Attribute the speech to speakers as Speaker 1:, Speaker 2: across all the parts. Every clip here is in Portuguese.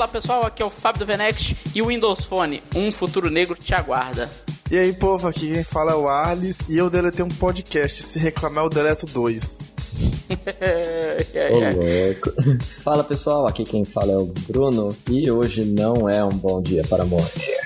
Speaker 1: Olá pessoal, aqui é o Fábio do Venex e o Windows Phone, um futuro negro te aguarda.
Speaker 2: E aí, povo, aqui quem fala é o Arles e eu deletei um podcast. Se reclamar, eu deleto dois.
Speaker 3: Ô, louco. Fala pessoal, aqui quem fala é o Bruno e hoje não é um bom dia para morrer.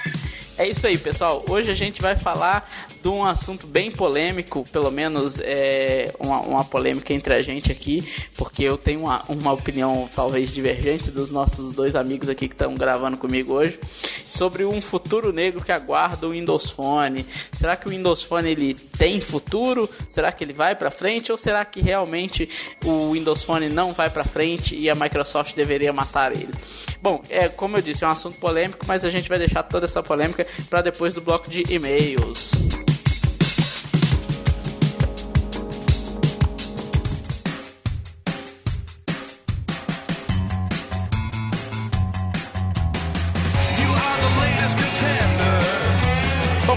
Speaker 1: É isso aí, pessoal. Hoje a gente vai falar de um assunto bem polêmico, pelo menos é uma, uma polêmica entre a gente aqui, porque eu tenho uma, uma opinião talvez divergente dos nossos dois amigos aqui que estão gravando comigo hoje, sobre um futuro negro que aguarda o Windows Phone. Será que o Windows Phone ele tem futuro? Será que ele vai para frente ou será que realmente o Windows Phone não vai para frente e a Microsoft deveria matar ele? Bom, é como eu disse, é um assunto polêmico, mas a gente vai deixar toda essa polêmica para depois do bloco de e-mails.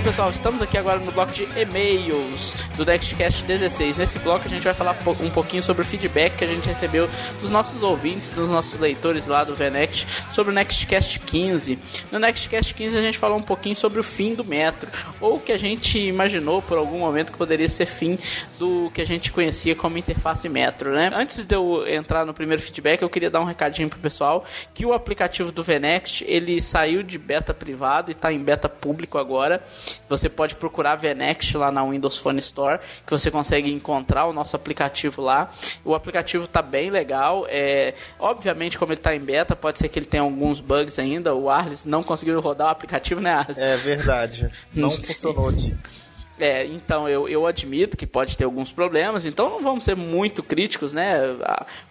Speaker 1: Pessoal, estamos aqui agora no bloco de e-mails do Nextcast 16. Nesse bloco a gente vai falar um pouquinho sobre o feedback que a gente recebeu dos nossos ouvintes, dos nossos leitores lá do VNext, sobre o Nextcast 15. No Nextcast 15 a gente falou um pouquinho sobre o fim do Metro, ou que a gente imaginou por algum momento que poderia ser fim do que a gente conhecia como interface Metro, né? Antes de eu entrar no primeiro feedback, eu queria dar um recadinho pro pessoal que o aplicativo do VNext, ele saiu de beta privado e está em beta público agora. Você pode procurar VNext lá na Windows Phone Store, que você consegue encontrar o nosso aplicativo lá. O aplicativo está bem legal. É, obviamente, como ele está em beta, pode ser que ele tenha alguns bugs ainda. O Arles não conseguiu rodar o aplicativo, né, Arles?
Speaker 2: É verdade. Não funcionou aqui.
Speaker 1: É, então eu, eu admito que pode ter alguns problemas, então não vamos ser muito críticos, né?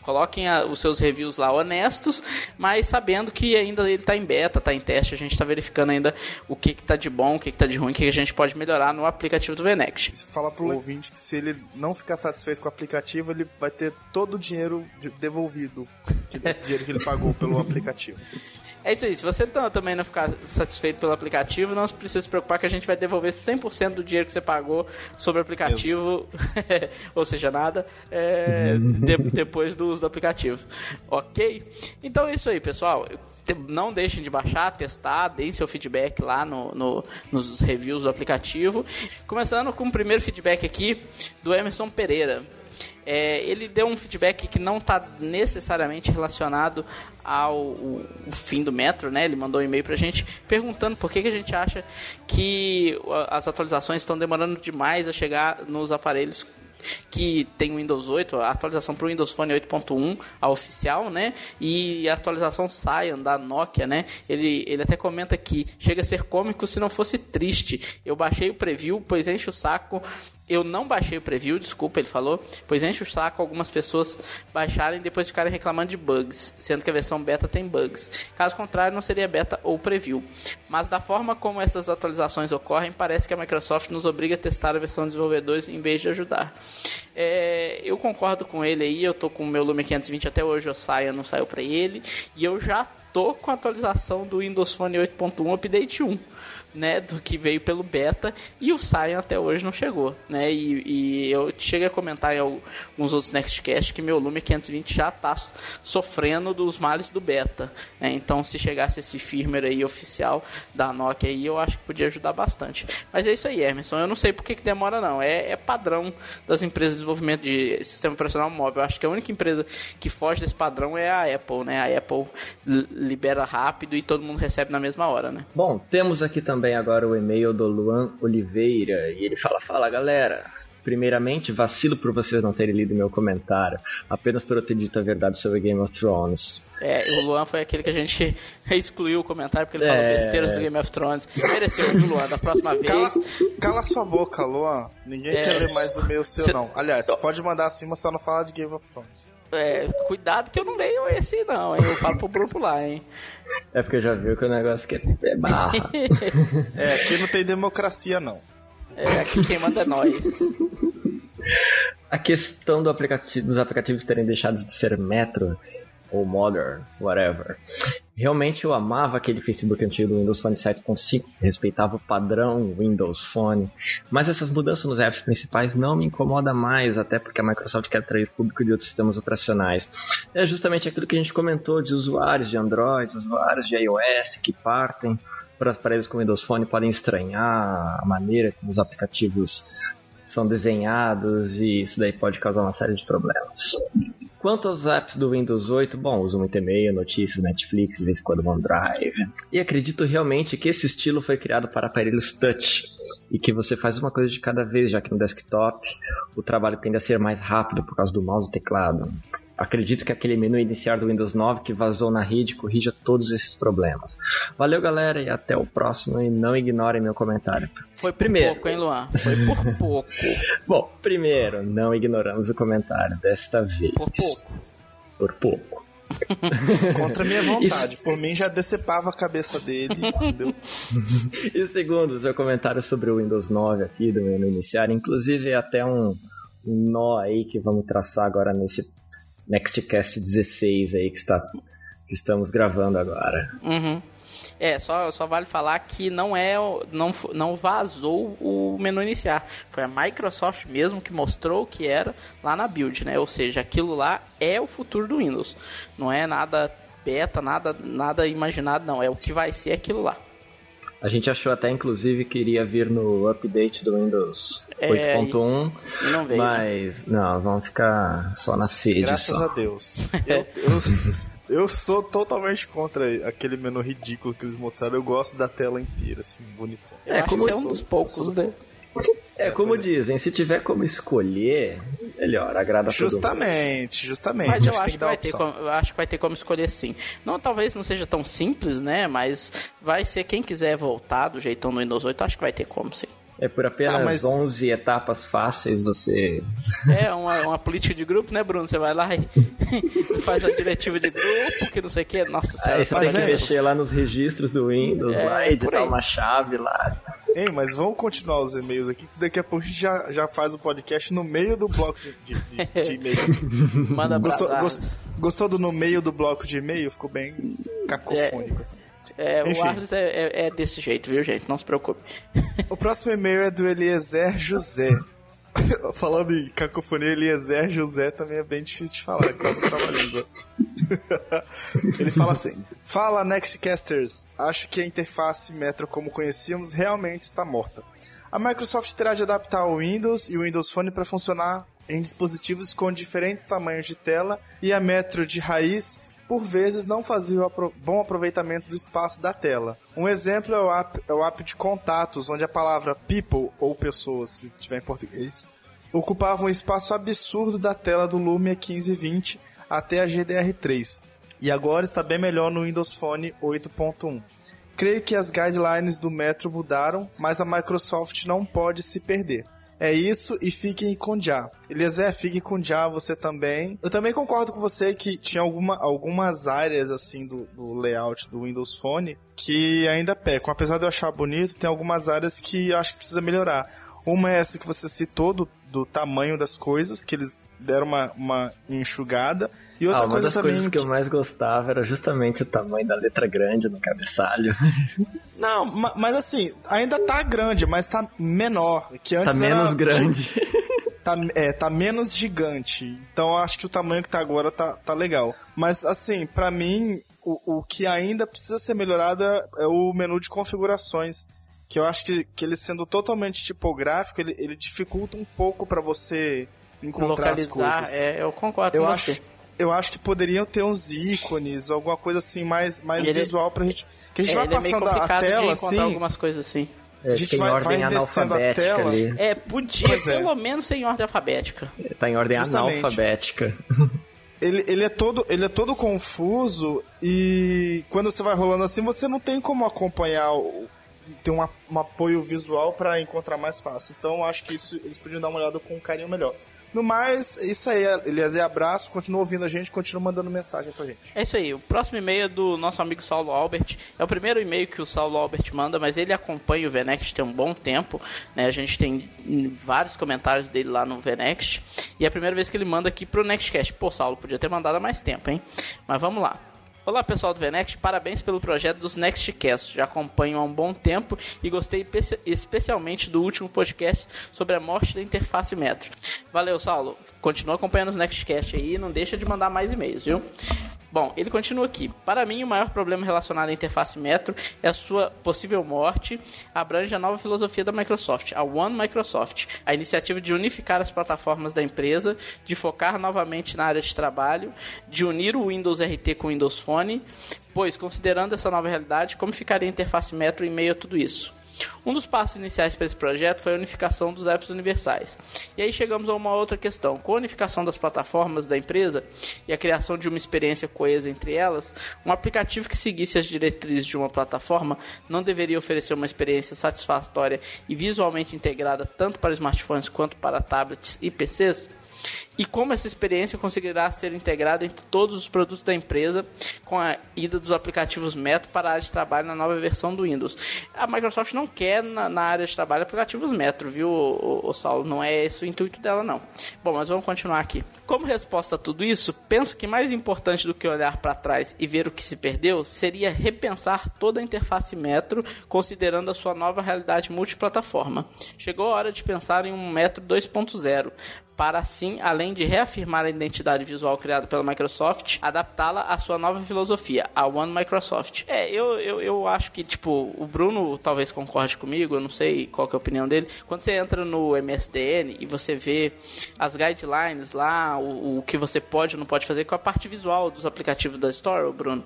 Speaker 1: Coloquem a, os seus reviews lá honestos, mas sabendo que ainda ele está em beta, está em teste, a gente está verificando ainda o que está de bom, o que está de ruim, o que a gente pode melhorar no aplicativo do Venex.
Speaker 2: Fala pro ouvinte que se ele não ficar satisfeito com o aplicativo, ele vai ter todo o dinheiro devolvido, o dinheiro que ele pagou pelo aplicativo.
Speaker 1: É isso aí. Se você também não ficar satisfeito pelo aplicativo, não precisa se preocupar que a gente vai devolver 100% do dinheiro que você pagou sobre o aplicativo, ou seja, nada, é, de, depois do uso do aplicativo. Ok? Então é isso aí, pessoal. Não deixem de baixar, testar, deem seu feedback lá no, no, nos reviews do aplicativo. Começando com o primeiro feedback aqui do Emerson Pereira. É, ele deu um feedback que não está necessariamente relacionado ao o, o fim do metro, né? Ele mandou um e-mail pra gente perguntando por que, que a gente acha que as atualizações estão demorando demais a chegar nos aparelhos que tem o Windows 8, a atualização para o Windows Phone 8.1, a oficial, né? E a atualização Cyan da Nokia, né? Ele, ele até comenta que chega a ser cômico se não fosse triste. Eu baixei o preview, pois enche o saco eu não baixei o preview, desculpa, ele falou, pois enche o saco algumas pessoas baixarem e depois ficarem reclamando de bugs, sendo que a versão beta tem bugs. Caso contrário, não seria beta ou preview. Mas da forma como essas atualizações ocorrem, parece que a Microsoft nos obriga a testar a versão de desenvolvedores em vez de ajudar. É, eu concordo com ele aí, eu tô com o meu Lumia 520 até hoje, o saia não saiu para ele, e eu já tô com a atualização do Windows Phone 8.1 Update 1 né, do que veio pelo beta e o Cyan até hoje não chegou, né? E, e eu cheguei a comentar em alguns outros Nextcast que meu Lume 520 já está sofrendo dos males do beta, né? Então, se chegasse esse firmware aí oficial da Nokia aí, eu acho que podia ajudar bastante. Mas é isso aí, Emerson. Eu não sei por que, que demora não. É, é padrão das empresas de desenvolvimento de sistema operacional móvel. Eu acho que a única empresa que foge desse padrão é a Apple, né? A Apple libera rápido e todo mundo recebe na mesma hora, né?
Speaker 3: Bom, temos aqui também também agora o e-mail do Luan Oliveira e ele fala: Fala galera, primeiramente, vacilo por vocês não terem lido meu comentário, apenas por eu ter dito a verdade sobre Game of Thrones.
Speaker 1: É, o Luan foi aquele que a gente excluiu o comentário porque ele é... falou besteiras do Game of Thrones. Mereceu, viu, Luan? Da próxima vez.
Speaker 2: Cala, cala sua boca, Luan. Ninguém é... quer ler mais e-mail seu, Cê... não. Aliás, você pode mandar assim, mas só não fala de Game of Thrones.
Speaker 1: É, cuidado que eu não leio esse, não, hein? Eu falo pro Bruno lá, hein?
Speaker 3: É porque já viu que o negócio aqui é barra.
Speaker 2: é, aqui não tem democracia, não.
Speaker 1: É, aqui quem manda é nós.
Speaker 3: A questão do aplicativo, dos aplicativos terem deixado de ser metro ou Modern, whatever. Realmente eu amava aquele Facebook antigo do Windows Phone 7.5, respeitava o padrão Windows Phone, mas essas mudanças nos apps principais não me incomoda mais, até porque a Microsoft quer atrair público de outros sistemas operacionais. É justamente aquilo que a gente comentou de usuários de Android, usuários de iOS que partem para aparelhos com Windows Phone podem estranhar a maneira como os aplicativos são desenhados e isso daí pode causar uma série de problemas. Quanto aos apps do Windows 8, bom, uso muito e-mail, notícias, Netflix, de vez em quando OneDrive. E acredito realmente que esse estilo foi criado para aparelhos touch e que você faz uma coisa de cada vez, já que no desktop o trabalho tende a ser mais rápido por causa do mouse e teclado. Acredito que aquele menu iniciar do Windows 9 que vazou na rede corrija todos esses problemas. Valeu, galera, e até o próximo. E não ignorem meu comentário.
Speaker 1: Foi por primeiro. pouco, hein, Luan? Foi por pouco.
Speaker 3: Bom, primeiro, não ignoramos o comentário desta vez.
Speaker 1: Por pouco.
Speaker 3: Por pouco.
Speaker 2: Contra minha vontade. Isso... Por mim já decepava a cabeça dele.
Speaker 3: e segundo, seu comentário sobre o Windows 9 aqui do menu iniciar, inclusive até um nó aí que vamos traçar agora nesse Nextcast 16 aí que, está, que estamos gravando agora.
Speaker 1: Uhum. É, só, só vale falar que não é não, não vazou o menu iniciar. Foi a Microsoft mesmo que mostrou o que era lá na build, né? Ou seja, aquilo lá é o futuro do Windows. Não é nada beta, nada nada imaginado, não. É o que vai ser aquilo lá.
Speaker 3: A gente achou até, inclusive, que iria vir no update do Windows é, 8.1. Não veio. Né? Mas, né? não, vamos ficar só na sede.
Speaker 2: Graças
Speaker 3: só.
Speaker 2: a Deus. eu, eu, eu, sou totalmente contra aquele menu ridículo que eles mostraram. Eu gosto da tela inteira, assim, bonitão.
Speaker 1: É, como é um dos poucos, né?
Speaker 3: É, como é. dizem, se tiver como escolher, melhor, agrada
Speaker 2: Justamente, justamente.
Speaker 1: Mas eu acho que, que vai ter como, eu acho que vai ter como escolher sim. Não, talvez não seja tão simples, né? Mas vai ser quem quiser voltar do jeitão no Windows 8, acho que vai ter como sim.
Speaker 3: É por apenas ah, mas... 11 etapas fáceis você.
Speaker 1: É, uma, uma política de grupo, né, Bruno? Você vai lá e faz a diretiva de grupo, que não sei o que. Nossa senhora.
Speaker 3: Aí você tem que é. mexer lá nos registros do Windows, é, lá, editar uma chave lá.
Speaker 2: Ei, mas vamos continuar os e-mails aqui, que daqui a pouco a gente já, já faz o podcast no meio do bloco de, de, de, de e-mails.
Speaker 1: Manda
Speaker 2: gostou, gost, gostou do no meio do bloco de e-mail? Ficou bem cacofônico, é. assim.
Speaker 1: É, o Arles é, é, é, desse jeito, viu, gente? Não se preocupe.
Speaker 2: O próximo e-mail é do Eliezer José. Falando em cacofonia, Eliezer José também é bem difícil de falar, quase trava língua. Ele fala assim: Fala, Nextcasters. Acho que a interface Metro como conhecíamos realmente está morta. A Microsoft terá de adaptar o Windows e o Windows Phone para funcionar em dispositivos com diferentes tamanhos de tela e a Metro de raiz por vezes não fazia o bom aproveitamento do espaço da tela. Um exemplo é o, app, é o app de contatos, onde a palavra people, ou pessoas, se tiver em português, ocupava um espaço absurdo da tela do Lumia 1520 até a GDR3. E agora está bem melhor no Windows Phone 8.1. Creio que as guidelines do Metro mudaram, mas a Microsoft não pode se perder. É isso e fiquem com Já. Eliezer, fique com Já você também. Eu também concordo com você que tinha alguma, algumas áreas assim do, do layout do Windows Phone que ainda pecam. Apesar de eu achar bonito, tem algumas áreas que eu acho que precisa melhorar. Uma é essa que você citou do, do tamanho das coisas, que eles deram uma, uma enxugada. E outra
Speaker 3: ah, uma
Speaker 2: coisa
Speaker 3: das
Speaker 2: também
Speaker 3: coisas que eu mais gostava era justamente o tamanho da letra grande no cabeçalho.
Speaker 2: Não, mas assim, ainda tá grande, mas tá menor. Que
Speaker 3: antes
Speaker 2: tá
Speaker 3: menos
Speaker 2: era,
Speaker 3: grande.
Speaker 2: Tá, é, tá menos gigante. Então acho que o tamanho que tá agora tá, tá legal. Mas assim, para mim, o, o que ainda precisa ser melhorado é o menu de configurações. Que eu acho que, que ele sendo totalmente tipográfico, ele, ele dificulta um pouco para você encontrar Localizar, as coisas.
Speaker 1: É, eu concordo
Speaker 2: eu
Speaker 1: com
Speaker 2: acho,
Speaker 1: você
Speaker 2: eu acho que poderiam ter uns ícones, alguma coisa assim mais, mais ele, visual pra gente. Que a gente
Speaker 1: é,
Speaker 2: vai passando é a tela assim.
Speaker 1: algumas coisas assim.
Speaker 3: É, a gente vai, vai descendo a tela. Ali.
Speaker 1: É, podia pois é. pelo é. menos ser em ordem alfabética.
Speaker 3: Tá em ordem Justamente. analfabética.
Speaker 2: Ele, ele, é todo, ele é todo confuso e quando você vai rolando assim, você não tem como acompanhar ter um, um apoio visual para encontrar mais fácil. Então acho que isso eles podiam dar uma olhada com um carinho melhor. No mais, é isso aí, Eliezer. Abraço, continua ouvindo a gente, continua mandando mensagem pra gente.
Speaker 1: É isso aí. O próximo e-mail é do nosso amigo Saulo Albert. É o primeiro e-mail que o Saulo Albert manda, mas ele acompanha o Venext tem um bom tempo. Né? A gente tem vários comentários dele lá no Venext. E é a primeira vez que ele manda aqui pro Nextcast. Pô, Saulo, podia ter mandado há mais tempo, hein? Mas vamos lá. Olá pessoal do Venext, parabéns pelo projeto dos Nextcast. Já acompanho há um bom tempo e gostei especialmente do último podcast sobre a morte da interface Metro. Valeu, Saulo. Continua acompanhando os Nextcast aí e não deixa de mandar mais e-mails, viu? Bom, ele continua aqui. Para mim, o maior problema relacionado à interface Metro é a sua possível morte. Abrange a nova filosofia da Microsoft, a One Microsoft, a iniciativa de unificar as plataformas da empresa, de focar novamente na área de trabalho, de unir o Windows RT com o Windows Phone. Pois, considerando essa nova realidade, como ficaria a interface Metro em meio a tudo isso? Um dos passos iniciais para esse projeto foi a unificação dos apps universais. E aí chegamos a uma outra questão. Com a unificação das plataformas da empresa e a criação de uma experiência coesa entre elas, um aplicativo que seguisse as diretrizes de uma plataforma não deveria oferecer uma experiência satisfatória e visualmente integrada tanto para smartphones quanto para tablets e PCs? E como essa experiência conseguirá ser integrada em todos os produtos da empresa com a ida dos aplicativos Metro para a área de trabalho na nova versão do Windows. A Microsoft não quer na, na área de trabalho aplicativos Metro, viu, o, o, Saulo? Não é esse o intuito dela, não. Bom, mas vamos continuar aqui. Como resposta a tudo isso, penso que mais importante do que olhar para trás e ver o que se perdeu seria repensar toda a interface Metro, considerando a sua nova realidade multiplataforma. Chegou a hora de pensar em um Metro 2.0, para assim, além de reafirmar a identidade visual criada pela Microsoft, adaptá-la à sua nova filosofia, a One Microsoft. É, eu, eu, eu acho que, tipo, o Bruno talvez concorde comigo, eu não sei qual é a opinião dele. Quando você entra no MSDN e você vê as guidelines lá, o, o que você pode ou não pode fazer com a parte visual dos aplicativos da Store, Bruno,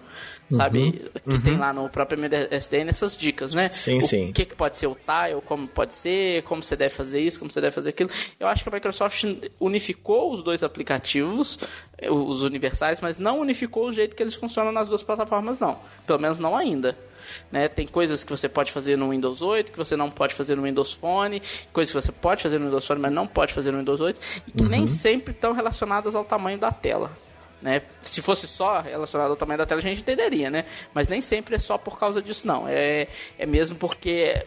Speaker 1: sabe? Uhum, que uhum. tem lá no próprio MSDN essas dicas, né?
Speaker 3: Sim,
Speaker 1: o
Speaker 3: sim.
Speaker 1: O que, que pode ser o tile, como pode ser, como você deve fazer isso, como você deve fazer aquilo. Eu acho que a Microsoft unificou os dois aplicativos, eh, os universais, mas não unificou o jeito que eles funcionam nas duas plataformas, não. Pelo menos não ainda. Né? Tem coisas que você pode fazer no Windows 8, que você não pode fazer no Windows Phone, coisas que você pode fazer no Windows Phone, mas não pode fazer no Windows 8, e que uhum. nem sempre estão relacionadas ao tamanho da tela. Né? Se fosse só relacionado ao tamanho da tela, a gente entenderia, né? Mas nem sempre é só por causa disso, não. É, é mesmo porque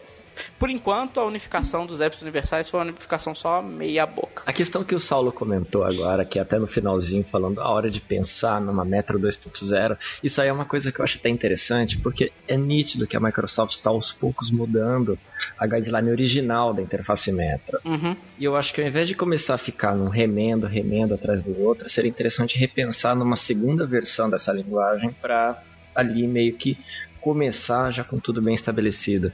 Speaker 1: por enquanto, a unificação dos apps universais foi uma unificação só meia boca.
Speaker 3: A questão que o Saulo comentou agora, que é até no finalzinho, falando a hora de pensar numa Metro 2.0, isso aí é uma coisa que eu acho até interessante, porque é nítido que a Microsoft está aos poucos mudando a guideline original da interface Metro.
Speaker 1: Uhum.
Speaker 3: E eu acho que ao invés de começar a ficar num remendo, remendo atrás do outro, seria interessante repensar numa segunda versão dessa linguagem para ali meio que começar já com tudo bem estabelecido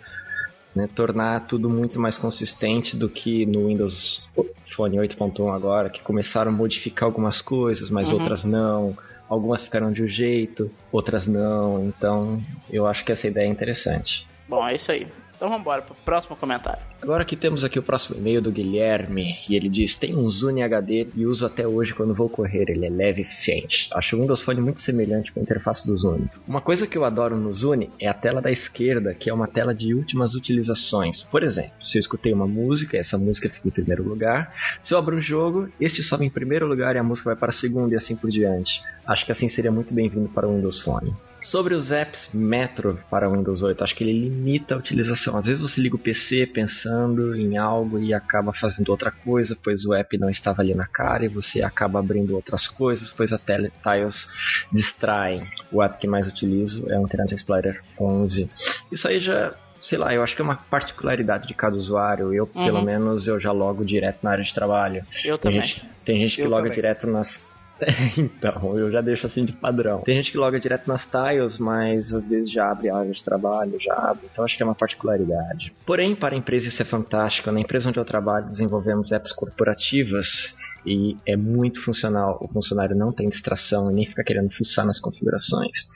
Speaker 3: né, tornar tudo muito mais consistente do que no Windows Phone 8.1 agora, que começaram a modificar algumas coisas, mas uhum. outras não. Algumas ficaram de um jeito, outras não. Então, eu acho que essa ideia é interessante.
Speaker 1: Bom, é isso aí. Então vamos embora para o próximo comentário.
Speaker 3: Agora que temos aqui o próximo e-mail do Guilherme, e ele diz: Tem um Zune HD e uso até hoje quando vou correr, ele é leve e eficiente. Acho o Windows Phone muito semelhante com a interface do Zune. Uma coisa que eu adoro no Zune é a tela da esquerda, que é uma tela de últimas utilizações. Por exemplo, se eu escutei uma música, essa música fica em primeiro lugar. Se eu abro um jogo, este sobe em primeiro lugar e a música vai para segundo e assim por diante. Acho que assim seria muito bem-vindo para o Windows Phone. Sobre os apps Metro para Windows 8, acho que ele limita a utilização. Às vezes você liga o PC pensando em algo e acaba fazendo outra coisa, pois o app não estava ali na cara e você acaba abrindo outras coisas, pois a Teletiles distrai. O app que mais utilizo é o Internet Explorer 11. Isso aí já sei lá, eu acho que é uma particularidade de cada usuário. Eu, uhum. pelo menos, eu já logo direto na área de trabalho.
Speaker 1: Eu
Speaker 3: tem
Speaker 1: também.
Speaker 3: Gente, tem gente que eu loga também. direto nas então, eu já deixo assim de padrão. Tem gente que loga direto nas tiles, mas às vezes já abre área de trabalho, já abre. Então acho que é uma particularidade. Porém, para a empresa isso é fantástico. Na empresa onde eu trabalho, desenvolvemos apps corporativas e é muito funcional. O funcionário não tem distração e nem fica querendo fuçar nas configurações.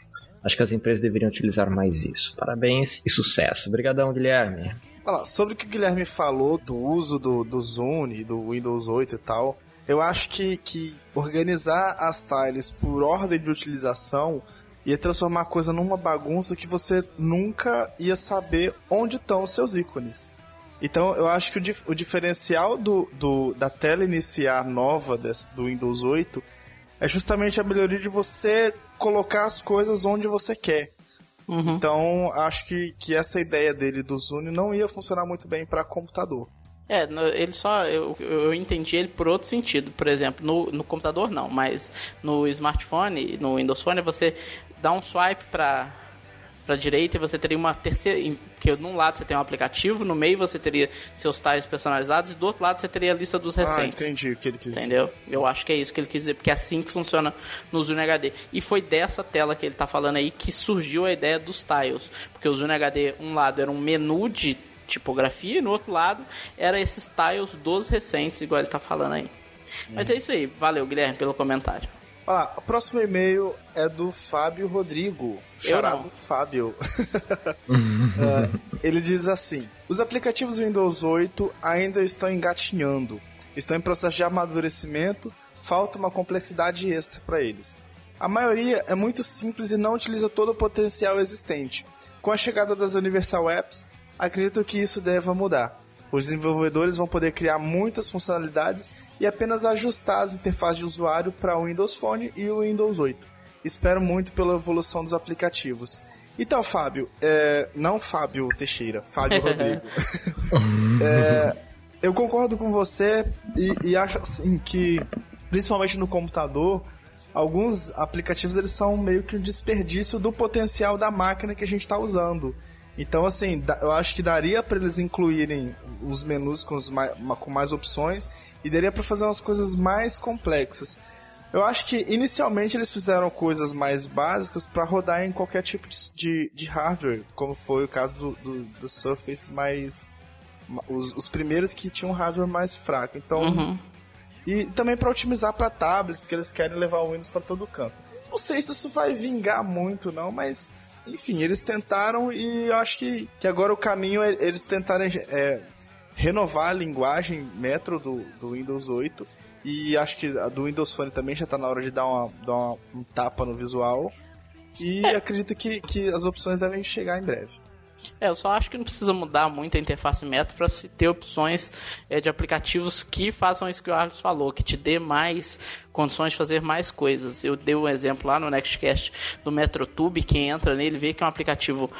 Speaker 3: Acho que as empresas deveriam utilizar mais isso. Parabéns e sucesso. Obrigadão, Guilherme.
Speaker 2: Olha, sobre o que o Guilherme falou do uso do, do Zune, do Windows 8 e tal, eu acho que, que organizar as tiles por ordem de utilização ia transformar a coisa numa bagunça que você nunca ia saber onde estão os seus ícones. Então eu acho que o, dif o diferencial do, do, da tela iniciar nova desse, do Windows 8 é justamente a melhoria de você colocar as coisas onde você quer. Uhum. Então acho que, que essa ideia dele do Zune não ia funcionar muito bem para computador.
Speaker 1: É, ele só. Eu, eu entendi ele por outro sentido. Por exemplo, no, no computador não, mas no smartphone, no Windows Phone, você dá um swipe para para direita e você teria uma terceira, que num lado você tem um aplicativo, no meio você teria seus tiles personalizados e do outro lado você teria a lista dos ah, recentes.
Speaker 2: Ah, entendi o que ele quis
Speaker 1: dizer. Entendeu? Eu acho que é isso que ele quis dizer, porque é assim que funciona no Zune HD. E foi dessa tela que ele está falando aí que surgiu a ideia dos tiles, porque o Zune HD um lado era um menu de tipografia e no outro lado era esses tiles dos recentes, igual ele está falando aí. Mas é isso aí. Valeu, Guilherme, pelo comentário.
Speaker 2: Olha o próximo e-mail é do Fábio Rodrigo, chamado Fábio. uh, ele diz assim: Os aplicativos Windows 8 ainda estão engatinhando, estão em processo de amadurecimento, falta uma complexidade extra para eles. A maioria é muito simples e não utiliza todo o potencial existente. Com a chegada das Universal Apps, acredito que isso deva mudar. Os desenvolvedores vão poder criar muitas funcionalidades e apenas ajustar as interfaces de usuário para o Windows Phone e o Windows 8. Espero muito pela evolução dos aplicativos. Então, Fábio, é... não Fábio Teixeira, Fábio Rodrigo. é... Eu concordo com você e, e acho assim que, principalmente no computador, alguns aplicativos eles são meio que um desperdício do potencial da máquina que a gente está usando. Então, assim, eu acho que daria para eles incluírem os menus com, os mais, com mais opções e daria para fazer umas coisas mais complexas. Eu acho que inicialmente eles fizeram coisas mais básicas para rodar em qualquer tipo de, de, hardware, como foi o caso do, do, do Surface mais. Os, os, primeiros que tinham hardware mais fraco. Então. Uhum. E também para otimizar para tablets, que eles querem levar o Windows para todo canto. Não sei se isso vai vingar muito, não, mas enfim, eles tentaram e eu acho que, que agora o caminho é eles tentarem é, renovar a linguagem Metro do, do Windows 8 e acho que a do Windows Phone também já está na hora de dar, uma, dar uma, um tapa no visual. E é. acredito que, que as opções devem chegar em breve.
Speaker 1: É, eu só acho que não precisa mudar muito a interface Metro para se ter opções é, de aplicativos que façam isso que o Arlos falou, que te dê mais condições de fazer mais coisas. Eu dei um exemplo lá no Nextcast do MetroTube, quem entra nele vê que é um aplicativo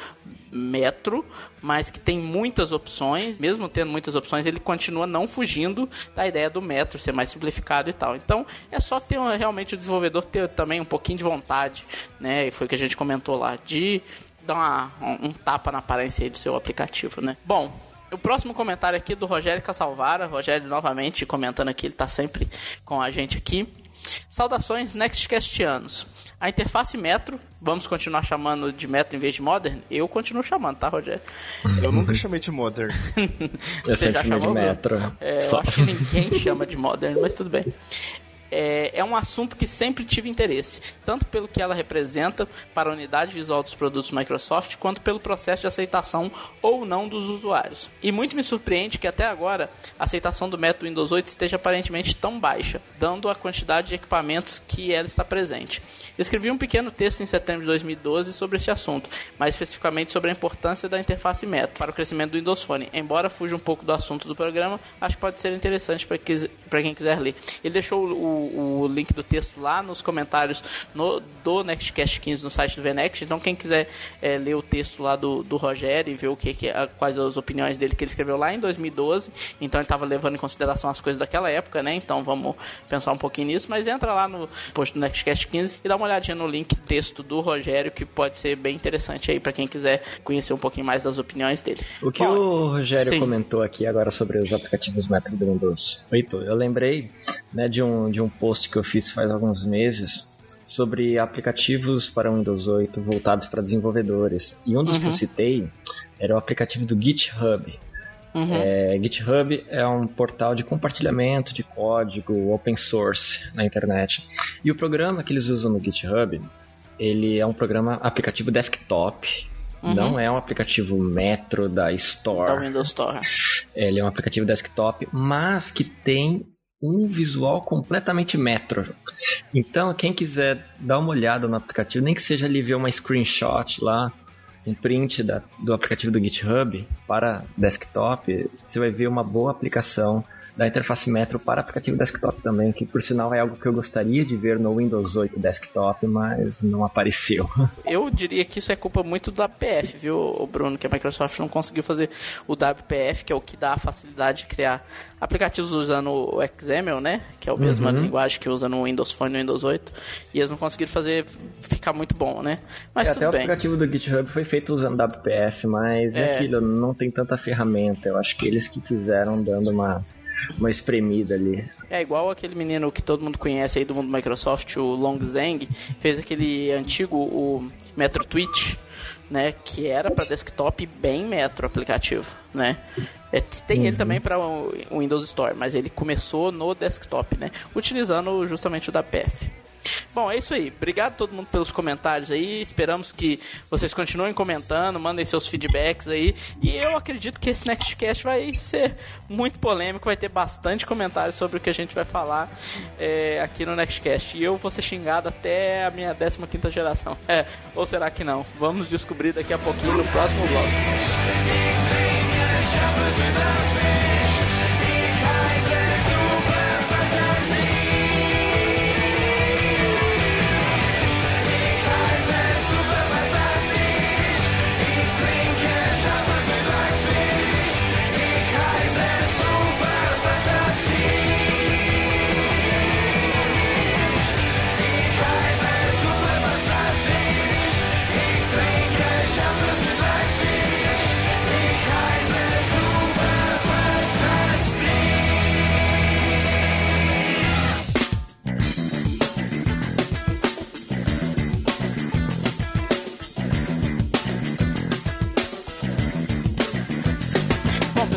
Speaker 1: Metro, mas que tem muitas opções, mesmo tendo muitas opções, ele continua não fugindo da ideia do Metro ser mais simplificado e tal. Então, é só ter realmente o desenvolvedor ter também um pouquinho de vontade, né? E foi o que a gente comentou lá, de dar uma, um, um tapa na aparência do seu aplicativo, né? Bom, o próximo comentário aqui é do Rogério Casalvara. Rogério novamente comentando aqui, ele está sempre com a gente aqui. Saudações Nextcastianos. A interface Metro, vamos continuar chamando de Metro em vez de Modern? Eu continuo chamando, tá, Rogério?
Speaker 2: Eu nunca chamei de Modern.
Speaker 1: Você já chamou?
Speaker 3: De Metro.
Speaker 1: É, eu acho que ninguém chama de Modern, mas tudo bem é, é um assunto que sempre tive interesse, tanto pelo que ela representa para a unidade visual dos produtos Microsoft, quanto pelo processo de aceitação ou não dos usuários. E muito me surpreende que até agora a aceitação do método Windows 8 esteja aparentemente tão baixa, dando a quantidade de equipamentos que ela está presente. Escrevi um pequeno texto em setembro de 2012 sobre esse assunto, mais especificamente sobre a importância da interface método para o crescimento do Windows Phone. Embora fuja um pouco do assunto do programa, acho que pode ser interessante para quem quiser ler. Ele deixou o o, link do texto lá nos comentários no, do Nextcast 15 no site do Venext. Então, quem quiser é, ler o texto lá do, do Rogério e ver o que, que quais as opiniões dele que ele escreveu lá em 2012, então ele estava levando em consideração as coisas daquela época, né? Então vamos pensar um pouquinho nisso. Mas entra lá no post do Nextcast 15 e dá uma olhadinha no link texto do Rogério, que pode ser bem interessante aí para quem quiser conhecer um pouquinho mais das opiniões dele.
Speaker 3: O que Bom, o Rogério sim. comentou aqui agora sobre os aplicativos Metro do Windows 8, eu lembrei né, de, um, de um post que eu fiz faz alguns meses sobre aplicativos para Windows 8 voltados para desenvolvedores. E um dos uhum. que eu uhum. citei era o aplicativo do GitHub. Uhum. É, GitHub é um portal de compartilhamento de código open source na internet. E o programa que eles usam no GitHub, ele é um programa aplicativo desktop. Uhum. Não é um aplicativo Metro da Store.
Speaker 1: Da Windows Store.
Speaker 3: Ele é um aplicativo desktop, mas que tem um visual completamente metro. Então, quem quiser dar uma olhada no aplicativo, nem que seja ali ver uma screenshot lá, um print da, do aplicativo do GitHub para desktop, você vai ver uma boa aplicação da interface Metro para aplicativo desktop também, que por sinal é algo que eu gostaria de ver no Windows 8 desktop, mas não apareceu.
Speaker 1: Eu diria que isso é culpa muito do WPF, viu, Bruno? Que a Microsoft não conseguiu fazer o WPF, que é o que dá a facilidade de criar aplicativos usando o XAML, né? Que é a mesma uhum. linguagem que usa no Windows Phone e no Windows 8. E eles não conseguiram fazer ficar muito bom, né?
Speaker 3: Mas é, tudo até bem. o aplicativo do GitHub foi feito usando WPF, mas é aquilo, não tem tanta ferramenta. Eu acho que eles que fizeram dando uma uma espremida ali.
Speaker 1: É igual aquele menino que todo mundo conhece aí do mundo Microsoft, o Long Zhang, fez aquele antigo, o Metro Twitch, né, que era para desktop bem metro aplicativo, né? É, tem uhum. ele também para o Windows Store, mas ele começou no desktop, né, utilizando justamente o da PF. Bom, é isso aí. Obrigado a todo mundo pelos comentários aí. Esperamos que vocês continuem comentando, mandem seus feedbacks aí. E eu acredito que esse Nextcast vai ser muito polêmico, vai ter bastante comentários sobre o que a gente vai falar é, aqui no Nextcast. E eu vou ser xingado até a minha 15 geração. É, ou será que não? Vamos descobrir daqui a pouquinho no próximo bloco.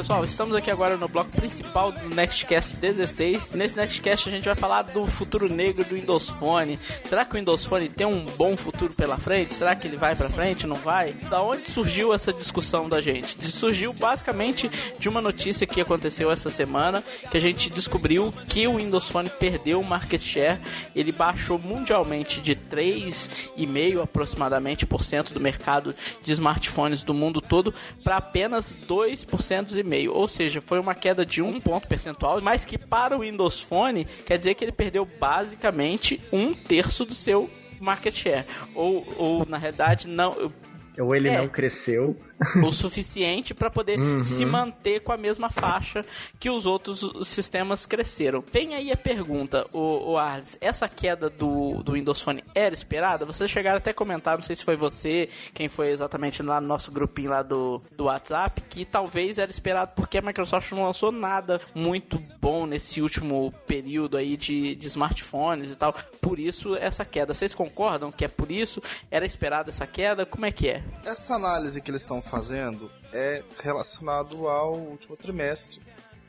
Speaker 1: Pessoal, estamos aqui agora no bloco principal do Nextcast 16. Nesse Nextcast a gente vai falar do futuro negro do Windows Phone. Será que o Windows Phone tem um bom futuro pela frente? Será que ele vai para frente? Não vai? Da onde surgiu essa discussão da gente? Surgiu basicamente de uma notícia que aconteceu essa semana, que a gente descobriu que o Windows Phone perdeu o market share. Ele baixou mundialmente de 3,5 aproximadamente por cento do mercado de smartphones do mundo todo para apenas 2% e meio ou seja, foi uma queda de um ponto percentual, mas que para o Windows Phone quer dizer que ele perdeu basicamente um terço do seu market share. Ou, ou na realidade, não.
Speaker 3: Ou ele é, não cresceu.
Speaker 1: o suficiente para poder uhum. se manter com a mesma faixa que os outros sistemas cresceram. Tem aí a pergunta, o, o Arles, essa queda do, do Windows Phone era esperada? Vocês chegaram até a comentar, não sei se foi você, quem foi exatamente lá no nosso grupinho lá do, do WhatsApp, que talvez era esperado porque a Microsoft não lançou nada muito bom nesse último período aí de, de smartphones e tal. Por isso essa queda. Vocês concordam que é por isso? Era esperada essa queda? Como é que é?
Speaker 2: Essa análise que eles estão fazendo é relacionado ao último trimestre,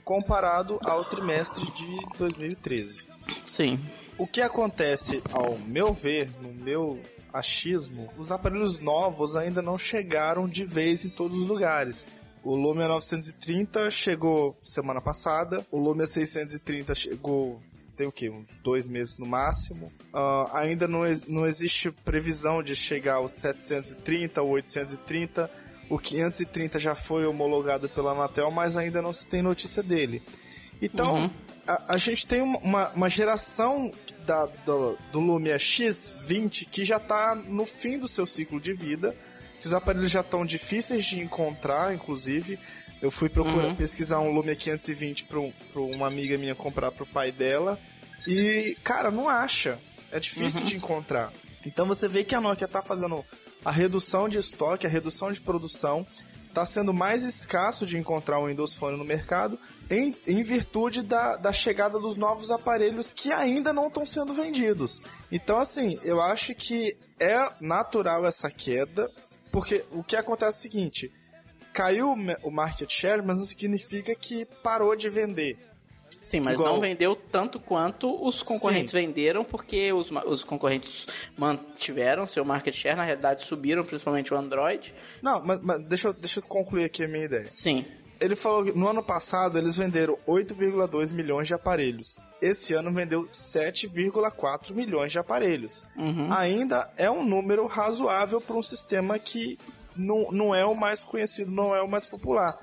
Speaker 2: comparado ao trimestre de 2013.
Speaker 1: Sim.
Speaker 2: O que acontece, ao meu ver, no meu achismo, os aparelhos novos ainda não chegaram de vez em todos os lugares. O Lumia 930 chegou semana passada, o Lumia 630 chegou tem o que? Uns dois meses no máximo. Uh, ainda não, não existe previsão de chegar aos 730 ou 830. O 530 já foi homologado pela Anatel, mas ainda não se tem notícia dele. Então, uhum. a, a, gente tem uma, uma geração da, do, do Lumia X20 que já está no fim do seu ciclo de vida, que os aparelhos já estão difíceis de encontrar, inclusive. Eu fui procurar uhum. pesquisar um Lumia 520 para uma amiga minha comprar para o pai dela. E, cara, não acha. É difícil uhum. de encontrar. Então você vê que a Nokia está fazendo a redução de estoque, a redução de produção, está sendo mais escasso de encontrar um Windows Phone no mercado em, em virtude da, da chegada dos novos aparelhos que ainda não estão sendo vendidos. Então, assim, eu acho que é natural essa queda, porque o que acontece é o seguinte: caiu o market share, mas não significa que parou de vender.
Speaker 1: Sim, mas Igual... não vendeu tanto quanto os concorrentes Sim. venderam, porque os, os concorrentes mantiveram seu market share, na realidade subiram, principalmente o Android.
Speaker 2: Não, mas, mas deixa, eu, deixa eu concluir aqui a minha ideia.
Speaker 1: Sim.
Speaker 2: ele falou que no ano passado eles venderam 8,2 milhões de aparelhos. Esse ano vendeu 7,4 milhões de aparelhos. Uhum. Ainda é um número razoável para um sistema que não, não é o mais conhecido, não é o mais popular.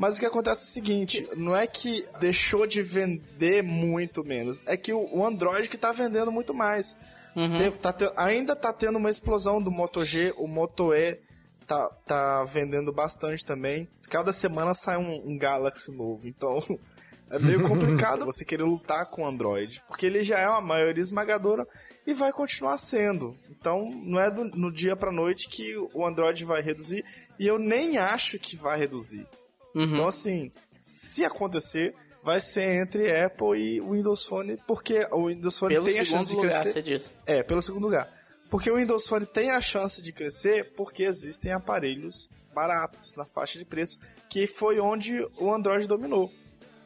Speaker 2: Mas o que acontece é o seguinte, não é que deixou de vender muito menos, é que o Android que está vendendo muito mais. Uhum. Tem, tá te, ainda está tendo uma explosão do Moto G, o Moto E tá, tá vendendo bastante também. Cada semana sai um, um Galaxy novo, então é meio complicado você querer lutar com o Android, porque ele já é uma maioria esmagadora e vai continuar sendo. Então não é do, no dia para noite que o Android vai reduzir e eu nem acho que vai reduzir. Uhum. Então assim, se acontecer, vai ser entre Apple e Windows Phone, porque o Windows Phone
Speaker 1: pelo
Speaker 2: tem a chance de crescer.
Speaker 1: Lugar,
Speaker 2: é, pelo segundo lugar. Porque o Windows Phone tem a chance de crescer porque existem aparelhos baratos na faixa de preço, que foi onde o Android dominou.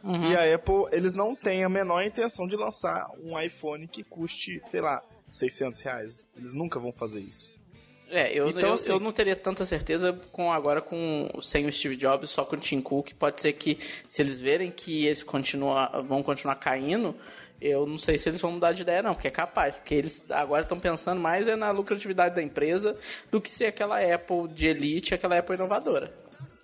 Speaker 2: Uhum. E a Apple, eles não têm a menor intenção de lançar um iPhone que custe, sei lá, 600 reais. Eles nunca vão fazer isso.
Speaker 1: É, eu, então, eu, assim, eu, não teria tanta certeza com agora com sem o Steve Jobs, só com o Tim Cook. Pode ser que se eles verem que eles continua, vão continuar caindo, eu não sei se eles vão mudar de ideia, não, porque é capaz. Porque eles agora estão pensando mais é na lucratividade da empresa do que ser aquela Apple de elite, aquela Apple inovadora.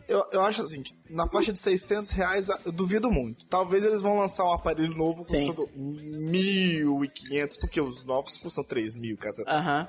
Speaker 2: Eu, eu acho assim, que na faixa de 600 reais, eu duvido muito. Talvez eles vão lançar um aparelho novo custando 1.500, porque os novos custam 3 mil, casa.
Speaker 1: Aham.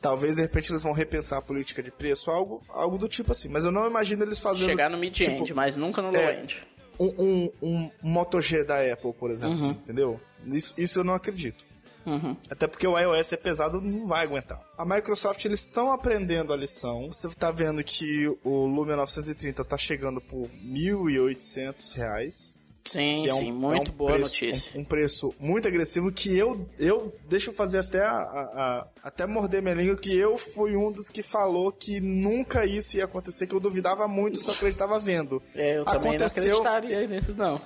Speaker 2: Talvez de repente eles vão repensar a política de preço, algo, algo do tipo assim. Mas eu não imagino eles fazendo.
Speaker 1: Chegar no mid-end, tipo, mas nunca no low-end.
Speaker 2: É, um, um, um Moto G da Apple, por exemplo, uhum. assim, entendeu? Isso, isso eu não acredito. Uhum. Até porque o iOS é pesado, não vai aguentar. A Microsoft, eles estão aprendendo a lição. Você está vendo que o Lumia 930 está chegando por R$ 1.800
Speaker 1: Sim, é um, sim, muito é um boa
Speaker 2: preço,
Speaker 1: notícia.
Speaker 2: Um, um, preço muito agressivo que eu, eu deixa eu fazer até a, a, até morder minha língua que eu fui um dos que falou que nunca isso ia acontecer, que eu duvidava muito, só acreditava vendo.
Speaker 1: É, eu também Aconteceu, não acreditaria nisso não.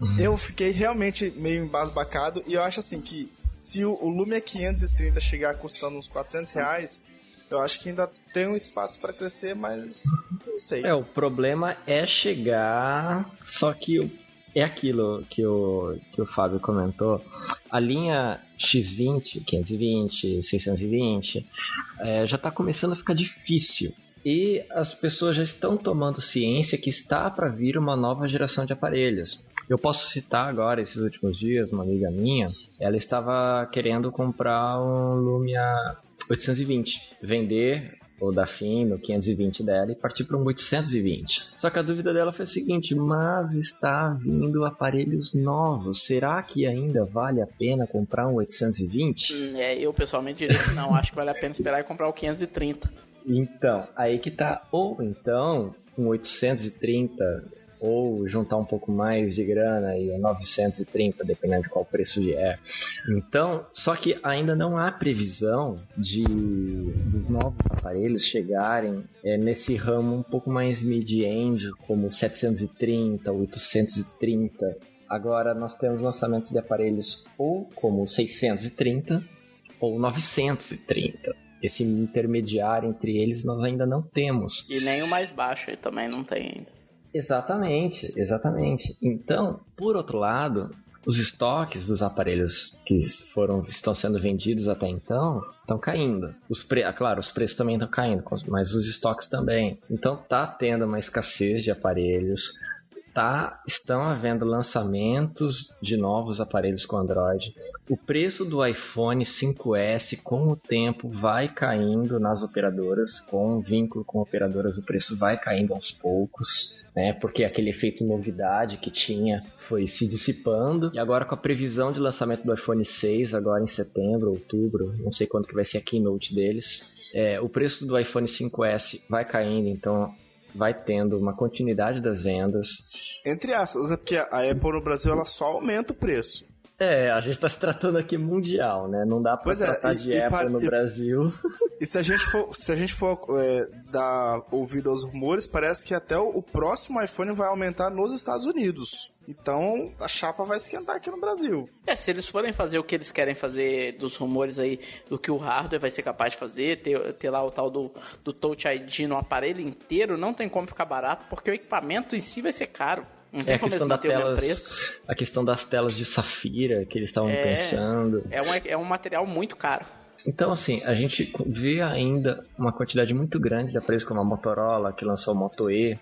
Speaker 2: Uhum. Eu fiquei realmente meio embasbacado e eu acho assim que se o, o Lumia 530 chegar custando uns 400 reais, eu acho que ainda tem um espaço para crescer, mas não sei.
Speaker 3: É, o problema é chegar, só que o é aquilo que o, que o Fábio comentou. A linha X20, 520, 620 é, já está começando a ficar difícil. E as pessoas já estão tomando ciência que está para vir uma nova geração de aparelhos. Eu posso citar agora, esses últimos dias, uma amiga minha, ela estava querendo comprar um Lumia 820, vender ou da FIM no 520 dela e partir para um 820. Só que a dúvida dela foi a seguinte: mas está vindo aparelhos novos, será que ainda vale a pena comprar um 820?
Speaker 1: Hum, é, eu pessoalmente diria que não, acho que vale a pena esperar e comprar o 530.
Speaker 3: Então, aí que tá. Ou então, um 830 ou juntar um pouco mais de grana e 930, dependendo de qual preço é. Então, só que ainda não há previsão de dos novos aparelhos chegarem é, nesse ramo um pouco mais mid-end, como 730, 830. Agora nós temos lançamentos de aparelhos ou como 630 ou 930 esse intermediário entre eles nós ainda não temos.
Speaker 1: E nem o mais baixo aí também não tem ainda.
Speaker 3: Exatamente, exatamente. Então, por outro lado, os estoques dos aparelhos que foram estão sendo vendidos até então estão caindo. Os pre... Ah, claro, os preços também estão caindo, mas os estoques também. Então tá tendo uma escassez de aparelhos tá, estão havendo lançamentos de novos aparelhos com Android. O preço do iPhone 5S com o tempo vai caindo nas operadoras, com vínculo com operadoras o preço vai caindo aos poucos, né? Porque aquele efeito novidade que tinha foi se dissipando e agora com a previsão de lançamento do iPhone 6 agora em setembro, outubro, não sei quando que vai ser a keynote deles. É, o preço do iPhone 5S vai caindo, então vai tendo uma continuidade das vendas.
Speaker 2: Entre aspas, é porque a Apple no Brasil ela só aumenta o preço.
Speaker 3: É, a gente está se tratando aqui mundial, né? Não dá para é, tratar é, de e, Apple e, no e, Brasil.
Speaker 2: E se a gente for, se a gente for é, dar ouvido aos rumores, parece que até o, o, próximo iPhone vai aumentar nos Estados Unidos. Então a chapa vai esquentar aqui no Brasil.
Speaker 1: É, se eles forem fazer o que eles querem fazer dos rumores aí, do que o hardware vai ser capaz de fazer, ter, ter lá o tal do, do Touch ID no aparelho inteiro, não tem como ficar barato, porque o equipamento em si vai ser caro. Não tem
Speaker 3: é a questão da telas, a questão das telas de safira que eles estavam é, pensando.
Speaker 1: É um, é um material muito caro.
Speaker 3: Então, assim, a gente vê ainda uma quantidade muito grande de aparelhos como a Motorola, que lançou o Moto E,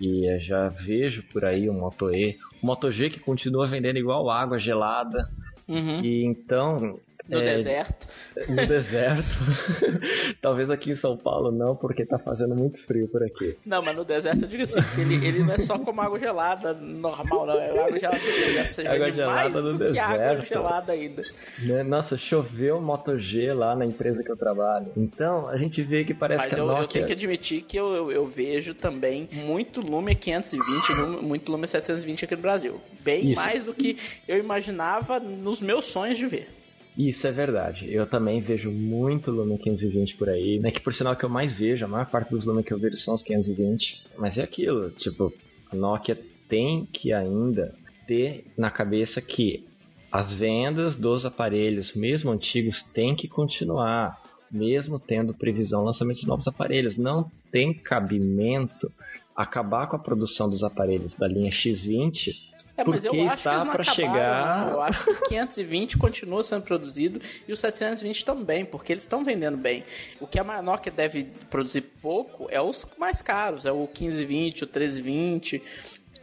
Speaker 3: e já vejo por aí o Moto E, o Moto G que continua vendendo igual água gelada.
Speaker 1: Uhum.
Speaker 3: E então
Speaker 1: no é, deserto.
Speaker 3: No deserto. Talvez aqui em São Paulo não, porque tá fazendo muito frio por aqui.
Speaker 1: Não, mas no deserto eu digo assim, que ele, ele não é só como água gelada normal, não. É água gelada do deserto. Você água gelada no deserto. água gelada ainda.
Speaker 3: Né? Nossa, choveu Moto G lá na empresa que eu trabalho. Então, a gente vê que parece
Speaker 1: mas
Speaker 3: que a
Speaker 1: eu,
Speaker 3: Nokia...
Speaker 1: eu tenho que admitir que eu, eu, eu vejo também muito Lumia 520, muito Lumia 720 aqui no Brasil. Bem Isso. mais do que eu imaginava nos meus sonhos de ver.
Speaker 3: Isso é verdade. Eu também vejo muito Lumia 520 por aí. Né? Que por sinal que eu mais vejo, a maior parte dos Lumia que eu vejo são os 520. Mas é aquilo, tipo, a Nokia tem que ainda ter na cabeça que as vendas dos aparelhos, mesmo antigos, têm que continuar, mesmo tendo previsão lançamento de novos aparelhos. Não tem cabimento acabar com a produção dos aparelhos da linha X20 é, mas porque eu acho está para chegar.
Speaker 1: Não. Eu acho que o 520 continua sendo produzido e o 720 também, porque eles estão vendendo bem. O que a Nokia deve produzir pouco é os mais caros, é o 1520, o 1320.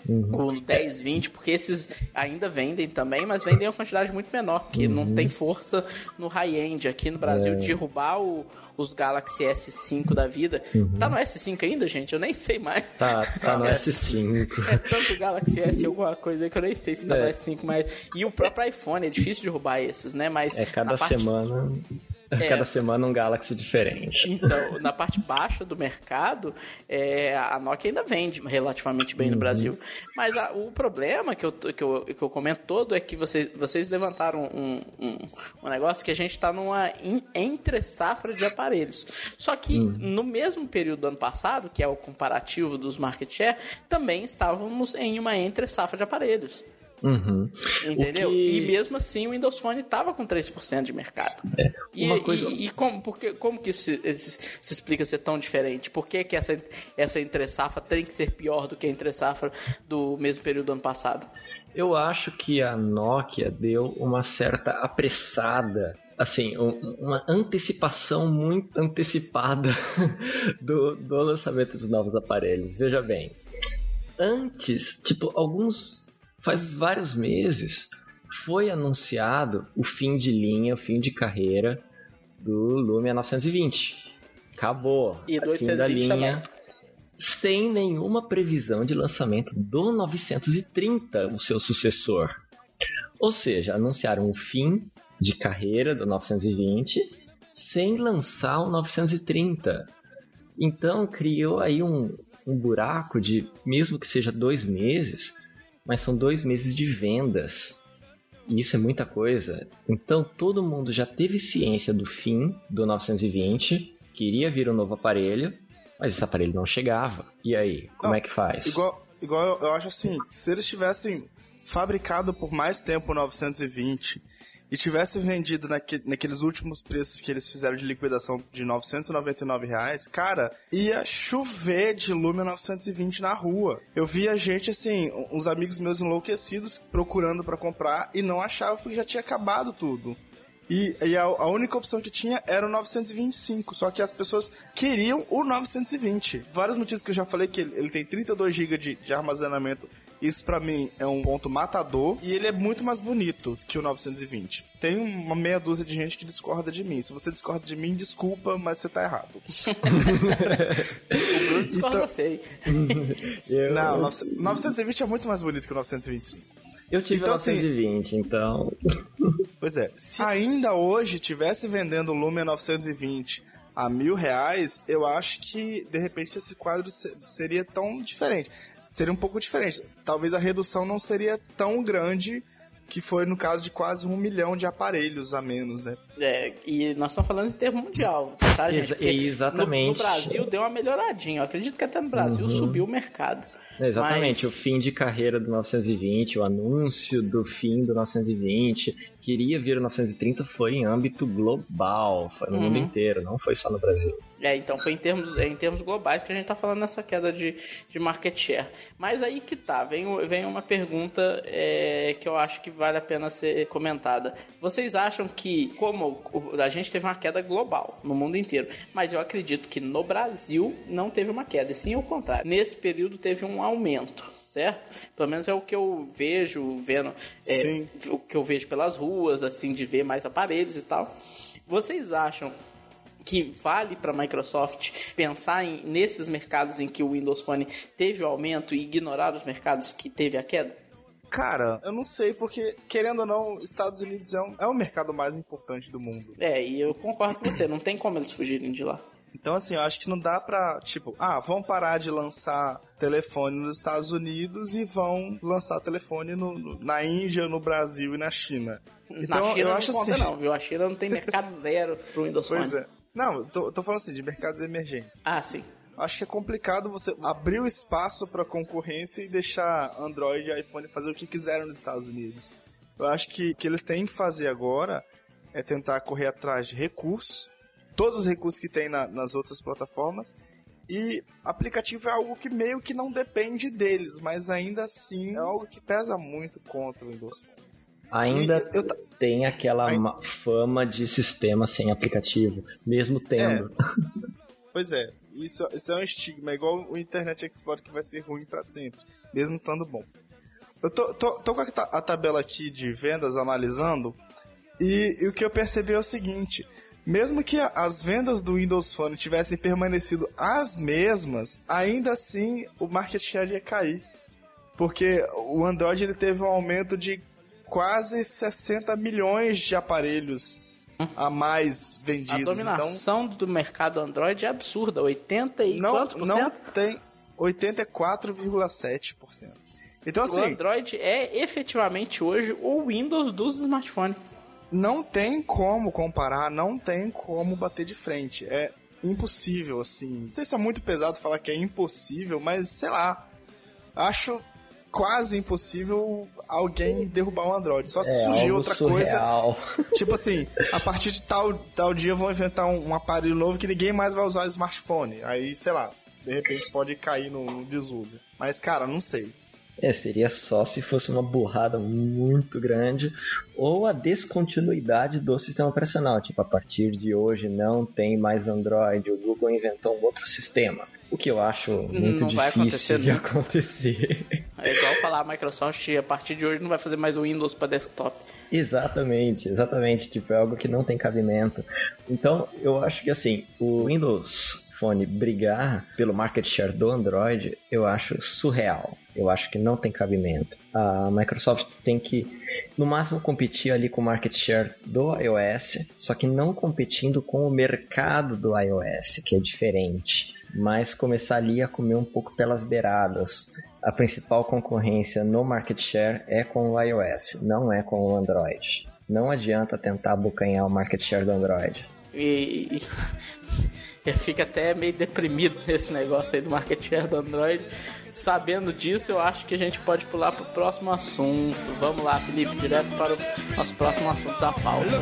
Speaker 1: Uhum. O 10, 20, porque esses ainda vendem também, mas vendem uma quantidade muito menor, porque uhum. não tem força no high-end. Aqui no Brasil, é. derrubar o, os Galaxy S5 da vida. Uhum. Tá no S5 ainda, gente? Eu nem sei mais.
Speaker 3: Tá, tá no S5.
Speaker 1: É tanto Galaxy S alguma coisa que eu nem sei se tá é. no S5, mas. E o próprio iPhone, é difícil derrubar esses, né? Mas.
Speaker 3: É cada parte... semana. É, Cada semana um Galaxy diferente.
Speaker 1: Então, na parte baixa do mercado, é, a Nokia ainda vende relativamente bem uhum. no Brasil. Mas a, o problema que eu, que, eu, que eu comento todo é que vocês, vocês levantaram um, um, um negócio que a gente está numa in, entre safra de aparelhos. Só que uhum. no mesmo período do ano passado, que é o comparativo dos market share, também estávamos em uma entre safra de aparelhos.
Speaker 3: Uhum.
Speaker 1: Entendeu? Que... E mesmo assim o Windows Phone estava com 3% de mercado.
Speaker 3: É, uma e, coisa...
Speaker 1: e, e como, porque, como que se, se explica ser tão diferente? Por que, que essa, essa entre-safra tem que ser pior do que a entre-safra do mesmo período do ano passado?
Speaker 3: Eu acho que a Nokia deu uma certa apressada assim, uma antecipação muito antecipada do, do lançamento dos novos aparelhos. Veja bem, antes, tipo, alguns faz vários meses foi anunciado o fim de linha, o fim de carreira do Lumia 920. Acabou.
Speaker 1: E do
Speaker 3: fim da linha. Sem nenhuma previsão de lançamento do 930, o seu sucessor. Ou seja, anunciaram o fim de carreira do 920 sem lançar o 930. Então criou aí um, um buraco de, mesmo que seja dois meses, mas são dois meses de vendas. E isso é muita coisa. Então todo mundo já teve ciência do fim do 920, queria vir um novo aparelho, mas esse aparelho não chegava. E aí, como não, é que faz?
Speaker 2: Igual, igual eu, eu acho assim, se eles tivessem fabricado por mais tempo o 920 e tivesse vendido naque, naqueles últimos preços que eles fizeram de liquidação de 999 reais, cara, ia chover de Lumia 920 na rua. Eu via gente, assim, uns amigos meus enlouquecidos procurando para comprar e não achavam porque já tinha acabado tudo. E, e a, a, única opção que tinha era o 925, só que as pessoas queriam o 920. Vários motivos que eu já falei que ele, ele tem 32 GB de, de armazenamento isso para mim é um ponto matador e ele é muito mais bonito que o 920. Tem uma meia dúzia de gente que discorda de mim. Se você discorda de mim, desculpa, mas você tá errado.
Speaker 1: então... você.
Speaker 2: Eu... Não, 920 é muito mais bonito que o 925.
Speaker 3: Eu tive então, 920, assim, então.
Speaker 2: Pois é. Se ainda hoje tivesse vendendo o Lumia 920 a mil reais, eu acho que de repente esse quadro seria tão diferente seria um pouco diferente. Talvez a redução não seria tão grande que foi no caso de quase um milhão de aparelhos a menos, né?
Speaker 1: É, e nós estamos falando em termo mundial, tá, gente?
Speaker 3: Exa exatamente.
Speaker 1: No, no, Brasil deu uma melhoradinha. Eu acredito que até no Brasil uhum. subiu o mercado.
Speaker 3: Exatamente, Mas... o fim de carreira do 920, o anúncio do fim do 920, queria vir o 930 foi em âmbito global, foi no uhum. mundo inteiro, não foi só no Brasil.
Speaker 1: É, então foi em termos, é, em termos globais que a gente tá falando nessa queda de, de market share. Mas aí que tá, vem, vem uma pergunta é, que eu acho que vale a pena ser comentada. Vocês acham que, como a gente teve uma queda global no mundo inteiro, mas eu acredito que no Brasil não teve uma queda, e sim ao contrário. Nesse período teve um aumento certo? Pelo menos é o que eu vejo, vendo, é, o que eu vejo pelas ruas, assim, de ver mais aparelhos e tal. Vocês acham que vale para a Microsoft pensar em, nesses mercados em que o Windows Phone teve o aumento e ignorar os mercados que teve a queda?
Speaker 2: Cara, eu não sei, porque, querendo ou não, Estados Unidos é, um, é o mercado mais importante do mundo.
Speaker 1: É, e eu concordo com você, não tem como eles fugirem de lá.
Speaker 2: Então, assim, eu acho que não dá pra, tipo, ah, vão parar de lançar telefone nos Estados Unidos e vão lançar telefone no, no, na Índia, no Brasil e na China.
Speaker 1: Então, na China eu não acho conta assim... não, viu? A China não tem mercado zero pro Windows
Speaker 2: Phone.
Speaker 1: Pois
Speaker 2: é. Não, tô, tô falando assim, de mercados emergentes.
Speaker 1: Ah, sim.
Speaker 2: Acho que é complicado você abrir o espaço para concorrência e deixar Android e iPhone fazer o que quiserem nos Estados Unidos. Eu acho que o que eles têm que fazer agora é tentar correr atrás de recursos, todos os recursos que tem na, nas outras plataformas, e aplicativo é algo que meio que não depende deles, mas ainda assim é algo que pesa muito contra o Windows Phone.
Speaker 3: Ainda eu, tem aquela ainda... fama de sistema sem aplicativo, mesmo tendo.
Speaker 2: É. pois é, isso, isso é um estigma, é igual o Internet Explorer que vai ser ruim para sempre, mesmo estando bom. Eu tô, tô, tô com a, a, tabela aqui de vendas analisando, e, e o que eu percebi é o seguinte: mesmo que as vendas do Windows Phone tivessem permanecido as mesmas, ainda assim o market share ia cair. Porque o Android ele teve um aumento de quase 60 milhões de aparelhos a mais vendidos. A
Speaker 1: dominação então, do mercado Android é absurda, 80 e
Speaker 2: não,
Speaker 1: quantos por
Speaker 2: não cento? tem 84,7%. Então assim,
Speaker 1: o Android é efetivamente hoje o Windows dos smartphones.
Speaker 2: Não tem como comparar, não tem como bater de frente. É impossível assim. Não sei se é muito pesado falar que é impossível, mas sei lá. Acho quase impossível alguém derrubar um Android. Só se é, surgir outra
Speaker 3: surreal.
Speaker 2: coisa. Tipo assim, a partir de tal, tal dia vão inventar um, um, aparelho novo que ninguém mais vai usar o smartphone. Aí, sei lá, de repente pode cair no, no desuso. Mas, cara, não sei.
Speaker 3: É, seria só se fosse uma burrada muito grande ou a descontinuidade do sistema operacional. Tipo, a partir de hoje não tem mais Android, o Google inventou um outro sistema. O que eu acho muito não difícil de acontecer.
Speaker 1: É igual falar a Microsoft a partir de hoje não vai fazer mais o Windows para desktop.
Speaker 3: Exatamente, exatamente. Tipo, é algo que não tem cabimento. Então, eu acho que assim, o Windows Phone brigar pelo market share do Android, eu acho surreal. Eu acho que não tem cabimento. A Microsoft tem que, no máximo, competir ali com o market share do iOS, só que não competindo com o mercado do iOS, que é diferente mas começar ali a comer um pouco pelas beiradas. A principal concorrência no market share é com o iOS, não é com o Android. Não adianta tentar abocanhar o market share do Android.
Speaker 1: E, e fica até meio deprimido nesse negócio aí do market share do Android. Sabendo disso, eu acho que a gente pode pular para o próximo assunto. Vamos lá, Felipe, direto para o nosso próximo assunto da pauta.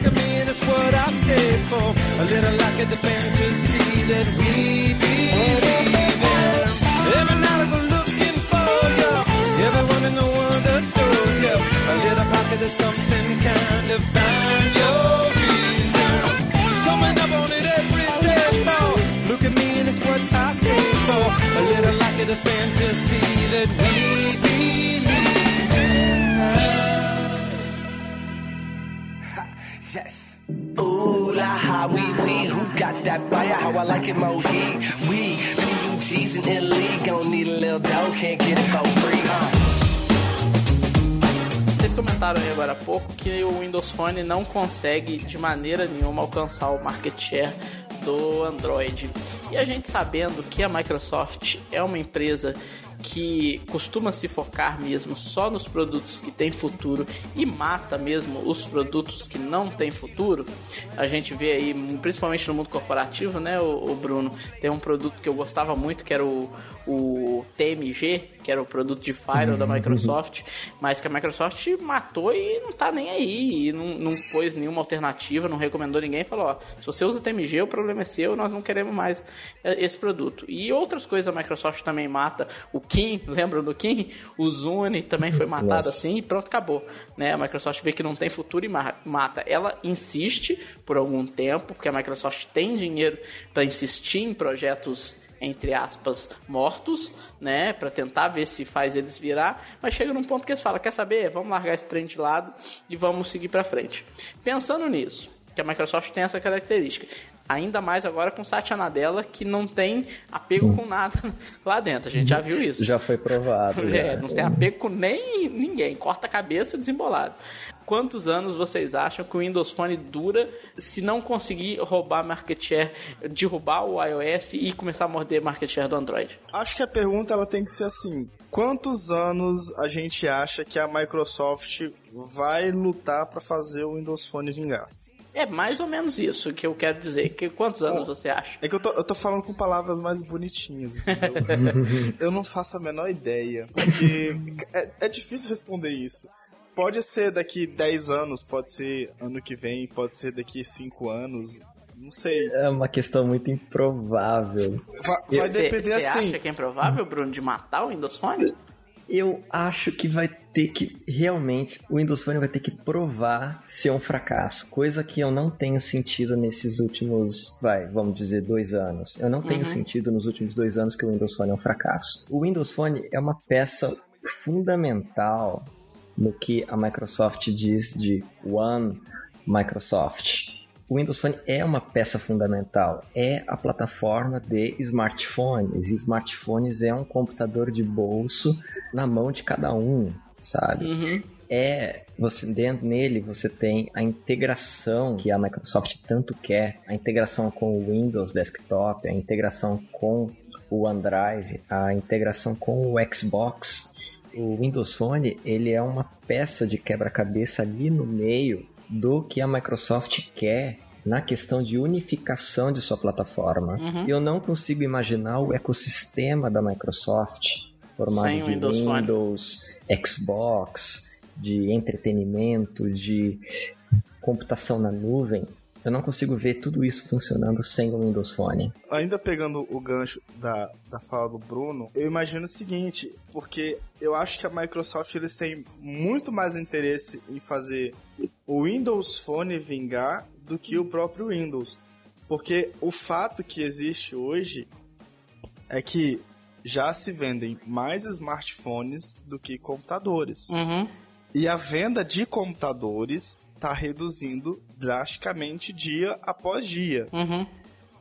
Speaker 1: Something kind of find your reason. Coming up on it every day. Look at me and it's what I stand for. A little like a fantasy that we believe in. yes. Ooh, la ha, wee wee, who got that fire? How I like it, mo he, we, PUGs and Italy, gon' need a little dough, can't get it for free? Comentaram aí agora há pouco que o Windows Phone não consegue de maneira nenhuma alcançar o market share do Android. E a gente sabendo que a Microsoft é uma empresa que costuma se focar mesmo só nos produtos que têm futuro e mata mesmo os produtos que não têm futuro, a gente vê aí, principalmente no mundo corporativo, né, o Bruno, tem um produto que eu gostava muito que era o, o TMG, que era o produto de Firewall da. Microsoft, mas que a Microsoft matou e não tá nem aí, e não, não pôs nenhuma alternativa, não recomendou ninguém, falou, ó, se você usa TMG, o problema é seu, nós não queremos mais é, esse produto. E outras coisas a Microsoft também mata, o Kim, lembram do Kim? O Zune também foi matado Nossa. assim e pronto, acabou. Né? A Microsoft vê que não tem futuro e mata. Ela insiste por algum tempo, porque a Microsoft tem dinheiro para insistir em projetos entre aspas, mortos, né, para tentar ver se faz eles virar, mas chega num ponto que eles falam, quer saber, vamos largar esse trem de lado e vamos seguir para frente. Pensando nisso, que a Microsoft tem essa característica, ainda mais agora com Satya Nadella, que não tem apego hum. com nada lá dentro, a gente já viu isso.
Speaker 3: Já foi provado.
Speaker 1: É, não tem apego com nem ninguém, corta a cabeça desembolado quantos anos vocês acham que o Windows Phone dura se não conseguir roubar market share, derrubar o iOS e começar a morder market share do Android?
Speaker 2: Acho que a pergunta ela tem que ser assim: quantos anos a gente acha que a Microsoft vai lutar para fazer o Windows Phone vingar?
Speaker 1: É mais ou menos isso que eu quero dizer. Que quantos anos você acha?
Speaker 2: É que eu tô, eu tô falando com palavras mais bonitinhas, eu não faço a menor ideia. Porque é, é difícil responder isso pode ser daqui 10 anos, pode ser ano que vem, pode ser daqui 5 anos. Não sei.
Speaker 3: É uma questão muito improvável.
Speaker 2: Vai, vai depender cê, cê assim. Você
Speaker 1: acha que é improvável, Bruno, de matar o Windows Phone?
Speaker 3: Eu acho que vai ter que realmente o Windows Phone vai ter que provar ser um fracasso, coisa que eu não tenho sentido nesses últimos, vai, vamos dizer, dois anos. Eu não tenho uhum. sentido nos últimos dois anos que o Windows Phone é um fracasso. O Windows Phone é uma peça fundamental no que a Microsoft diz de One Microsoft. O Windows Phone é uma peça fundamental, é a plataforma de smartphones. E smartphones é um computador de bolso na mão de cada um, sabe? Uhum. É, você dentro nele você tem a integração que a Microsoft tanto quer, a integração com o Windows Desktop, a integração com o OneDrive, a integração com o Xbox o Windows Phone ele é uma peça de quebra-cabeça ali no meio do que a Microsoft quer na questão de unificação de sua plataforma. Uhum. Eu não consigo imaginar o ecossistema da Microsoft formado Sem de Windows, Windows Xbox, de entretenimento, de computação na nuvem, eu não consigo ver tudo isso funcionando sem o Windows Phone.
Speaker 2: Ainda pegando o gancho da, da fala do Bruno, eu imagino o seguinte, porque eu acho que a Microsoft eles têm muito mais interesse em fazer o Windows Phone vingar do que o próprio Windows. Porque o fato que existe hoje é que já se vendem mais smartphones do que computadores. Uhum. E a venda de computadores está reduzindo drasticamente dia após dia. Uhum.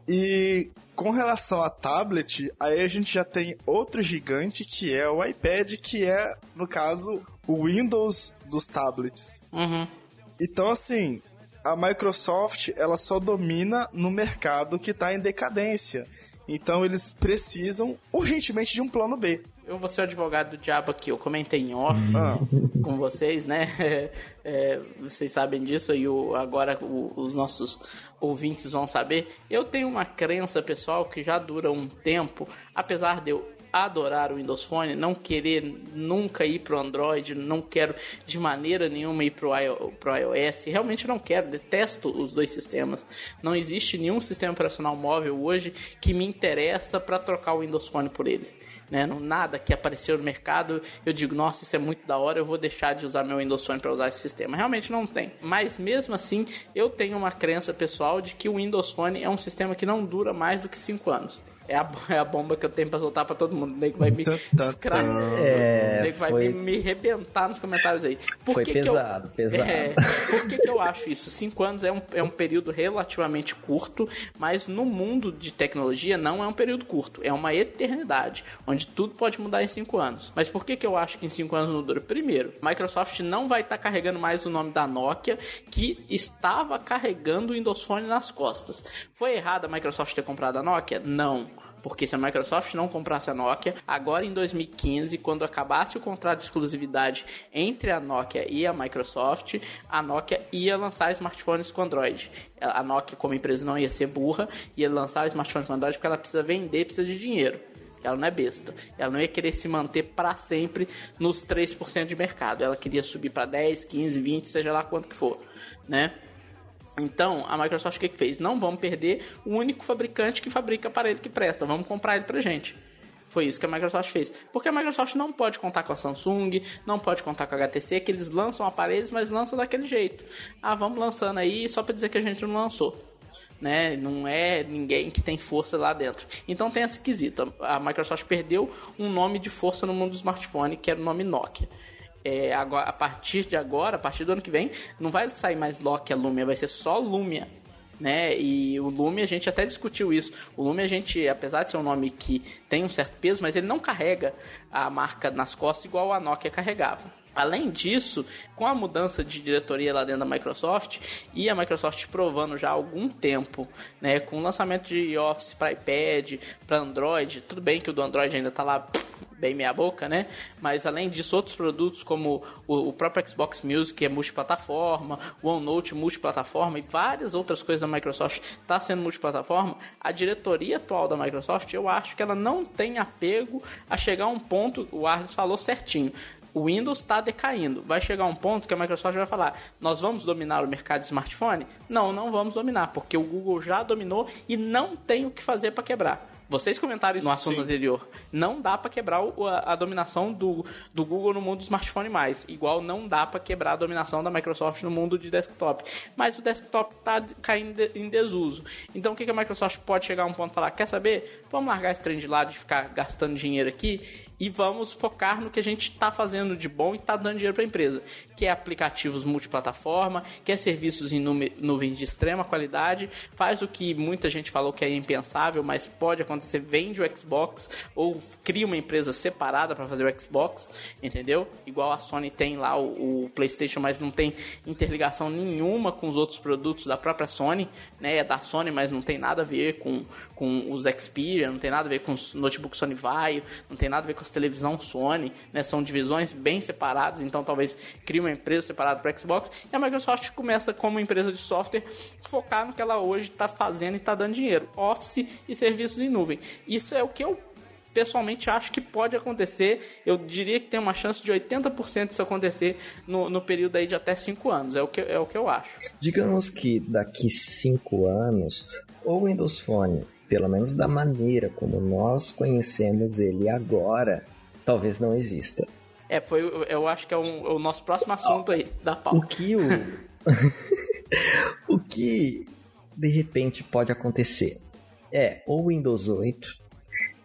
Speaker 2: E com relação a tablet, aí a gente já tem outro gigante que é o iPad, que é, no caso, o Windows dos tablets. Uhum. Então, assim, a Microsoft ela só domina no mercado que está em decadência. Então eles precisam urgentemente de um plano B.
Speaker 1: Eu vou ser o advogado do diabo aqui. Eu comentei em off ah. com vocês, né? É, vocês sabem disso e o, agora o, os nossos ouvintes vão saber. Eu tenho uma crença pessoal que já dura um tempo, apesar de eu adorar o Windows Phone, não querer nunca ir pro Android, não quero de maneira nenhuma ir pro, pro iOS, realmente não quero, detesto os dois sistemas. Não existe nenhum sistema operacional móvel hoje que me interessa para trocar o Windows Phone por ele né? Não, nada que apareceu no mercado, eu digo, nossa, isso é muito da hora, eu vou deixar de usar meu Windows Phone para usar esse sistema. Realmente não tem. Mas mesmo assim, eu tenho uma crença pessoal de que o Windows Phone é um sistema que não dura mais do que 5 anos. É a, é a bomba que eu tenho pra soltar pra todo mundo. O nego vai me escravar. É, o nego vai foi... me, me rebentar nos comentários aí.
Speaker 3: Por foi que pesado, que eu, pesado. É,
Speaker 1: por que, que eu acho isso? Cinco anos é um, é um período relativamente curto, mas no mundo de tecnologia não é um período curto. É uma eternidade, onde tudo pode mudar em cinco anos. Mas por que, que eu acho que em cinco anos não dura? Primeiro, Microsoft não vai estar tá carregando mais o nome da Nokia, que estava carregando o Windows Phone nas costas. Foi errado a Microsoft ter comprado a Nokia? Não Porque se a Microsoft não comprasse a Nokia, agora em 2015, quando acabasse o contrato de exclusividade entre a Nokia e a Microsoft, a Nokia ia lançar smartphones com Android. A Nokia, como empresa, não ia ser burra, ia lançar smartphones com Android porque ela precisa vender, precisa de dinheiro. Ela não é besta. Ela não ia querer se manter para sempre nos 3% de mercado. Ela queria subir para 10, 15, 20, seja lá quanto que for, né? Então, a Microsoft o que, que fez? Não vamos perder o único fabricante que fabrica aparelho que presta, vamos comprar ele pra gente. Foi isso que a Microsoft fez. Porque a Microsoft não pode contar com a Samsung, não pode contar com a HTC, que eles lançam aparelhos, mas lançam daquele jeito. Ah, vamos lançando aí só para dizer que a gente não lançou. Né? Não é ninguém que tem força lá dentro. Então tem esse quesito. A Microsoft perdeu um nome de força no mundo do smartphone, que era o nome Nokia é, agora, a partir de agora, a partir do ano que vem, não vai sair mais Nokia Lumia, vai ser só Lumia. Né? E o Lumia a gente até discutiu isso. O Lumia a gente, apesar de ser um nome que tem um certo peso, mas ele não carrega a marca nas costas igual a Nokia carregava. Além disso, com a mudança de diretoria lá dentro da Microsoft e a Microsoft provando já há algum tempo, né, com o lançamento de Office para iPad, para Android, tudo bem que o do Android ainda está lá bem meia boca, né? Mas além disso, outros produtos como o, o próprio Xbox Music, que é multiplataforma, OneNote multiplataforma e várias outras coisas da Microsoft está sendo multiplataforma, a diretoria atual da Microsoft, eu acho que ela não tem apego a chegar a um ponto, o Arles falou certinho, o Windows está decaindo. Vai chegar um ponto que a Microsoft vai falar: nós vamos dominar o mercado de smartphone? Não, não vamos dominar, porque o Google já dominou e não tem o que fazer para quebrar. Vocês comentaram isso no assunto Sim. anterior. Não dá para quebrar a, a, dominação do, do Google no mundo do smartphone mais. Igual não dá para quebrar a dominação da Microsoft no mundo de desktop. Mas o desktop está caindo em desuso. Então o que, que a Microsoft pode chegar a um ponto e falar? Quer saber? Vamos largar esse trem de lado de ficar gastando dinheiro aqui e vamos focar no que a gente está fazendo de bom e está dando dinheiro para a empresa, que é aplicativos multiplataforma, que é serviços em nuvem de extrema qualidade, faz o que muita gente falou que é impensável, mas pode acontecer, vende o Xbox ou cria uma empresa separada para fazer o Xbox, entendeu? Igual a Sony tem lá o, o, PlayStation, mas não tem interligação nenhuma com os outros produtos da própria Sony, né? É da Sony, mas não tem nada a ver com, com os Xperia, não tem nada a ver com os notebooks Sony Vaio, não tem nada a ver com as televisão Sony, né? São divisões bem separadas, então talvez crie uma empresa separada para Xbox. E a Microsoft começa como empresa de software focar no que ela hoje está fazendo e está dando dinheiro, Office e serviços em nuvem. Isso é o que eu pessoalmente acho que pode acontecer. Eu diria que tem uma chance de 80% disso acontecer no, no período aí de até 5 anos. É o, que, é o que eu acho.
Speaker 3: Digamos que daqui 5 anos, o Windows Phone pelo menos da maneira como nós conhecemos ele agora, talvez não exista.
Speaker 1: É, foi, eu acho que é, um, é o nosso próximo assunto aí, da pauta.
Speaker 3: O que o... o que de repente pode acontecer é o Windows 8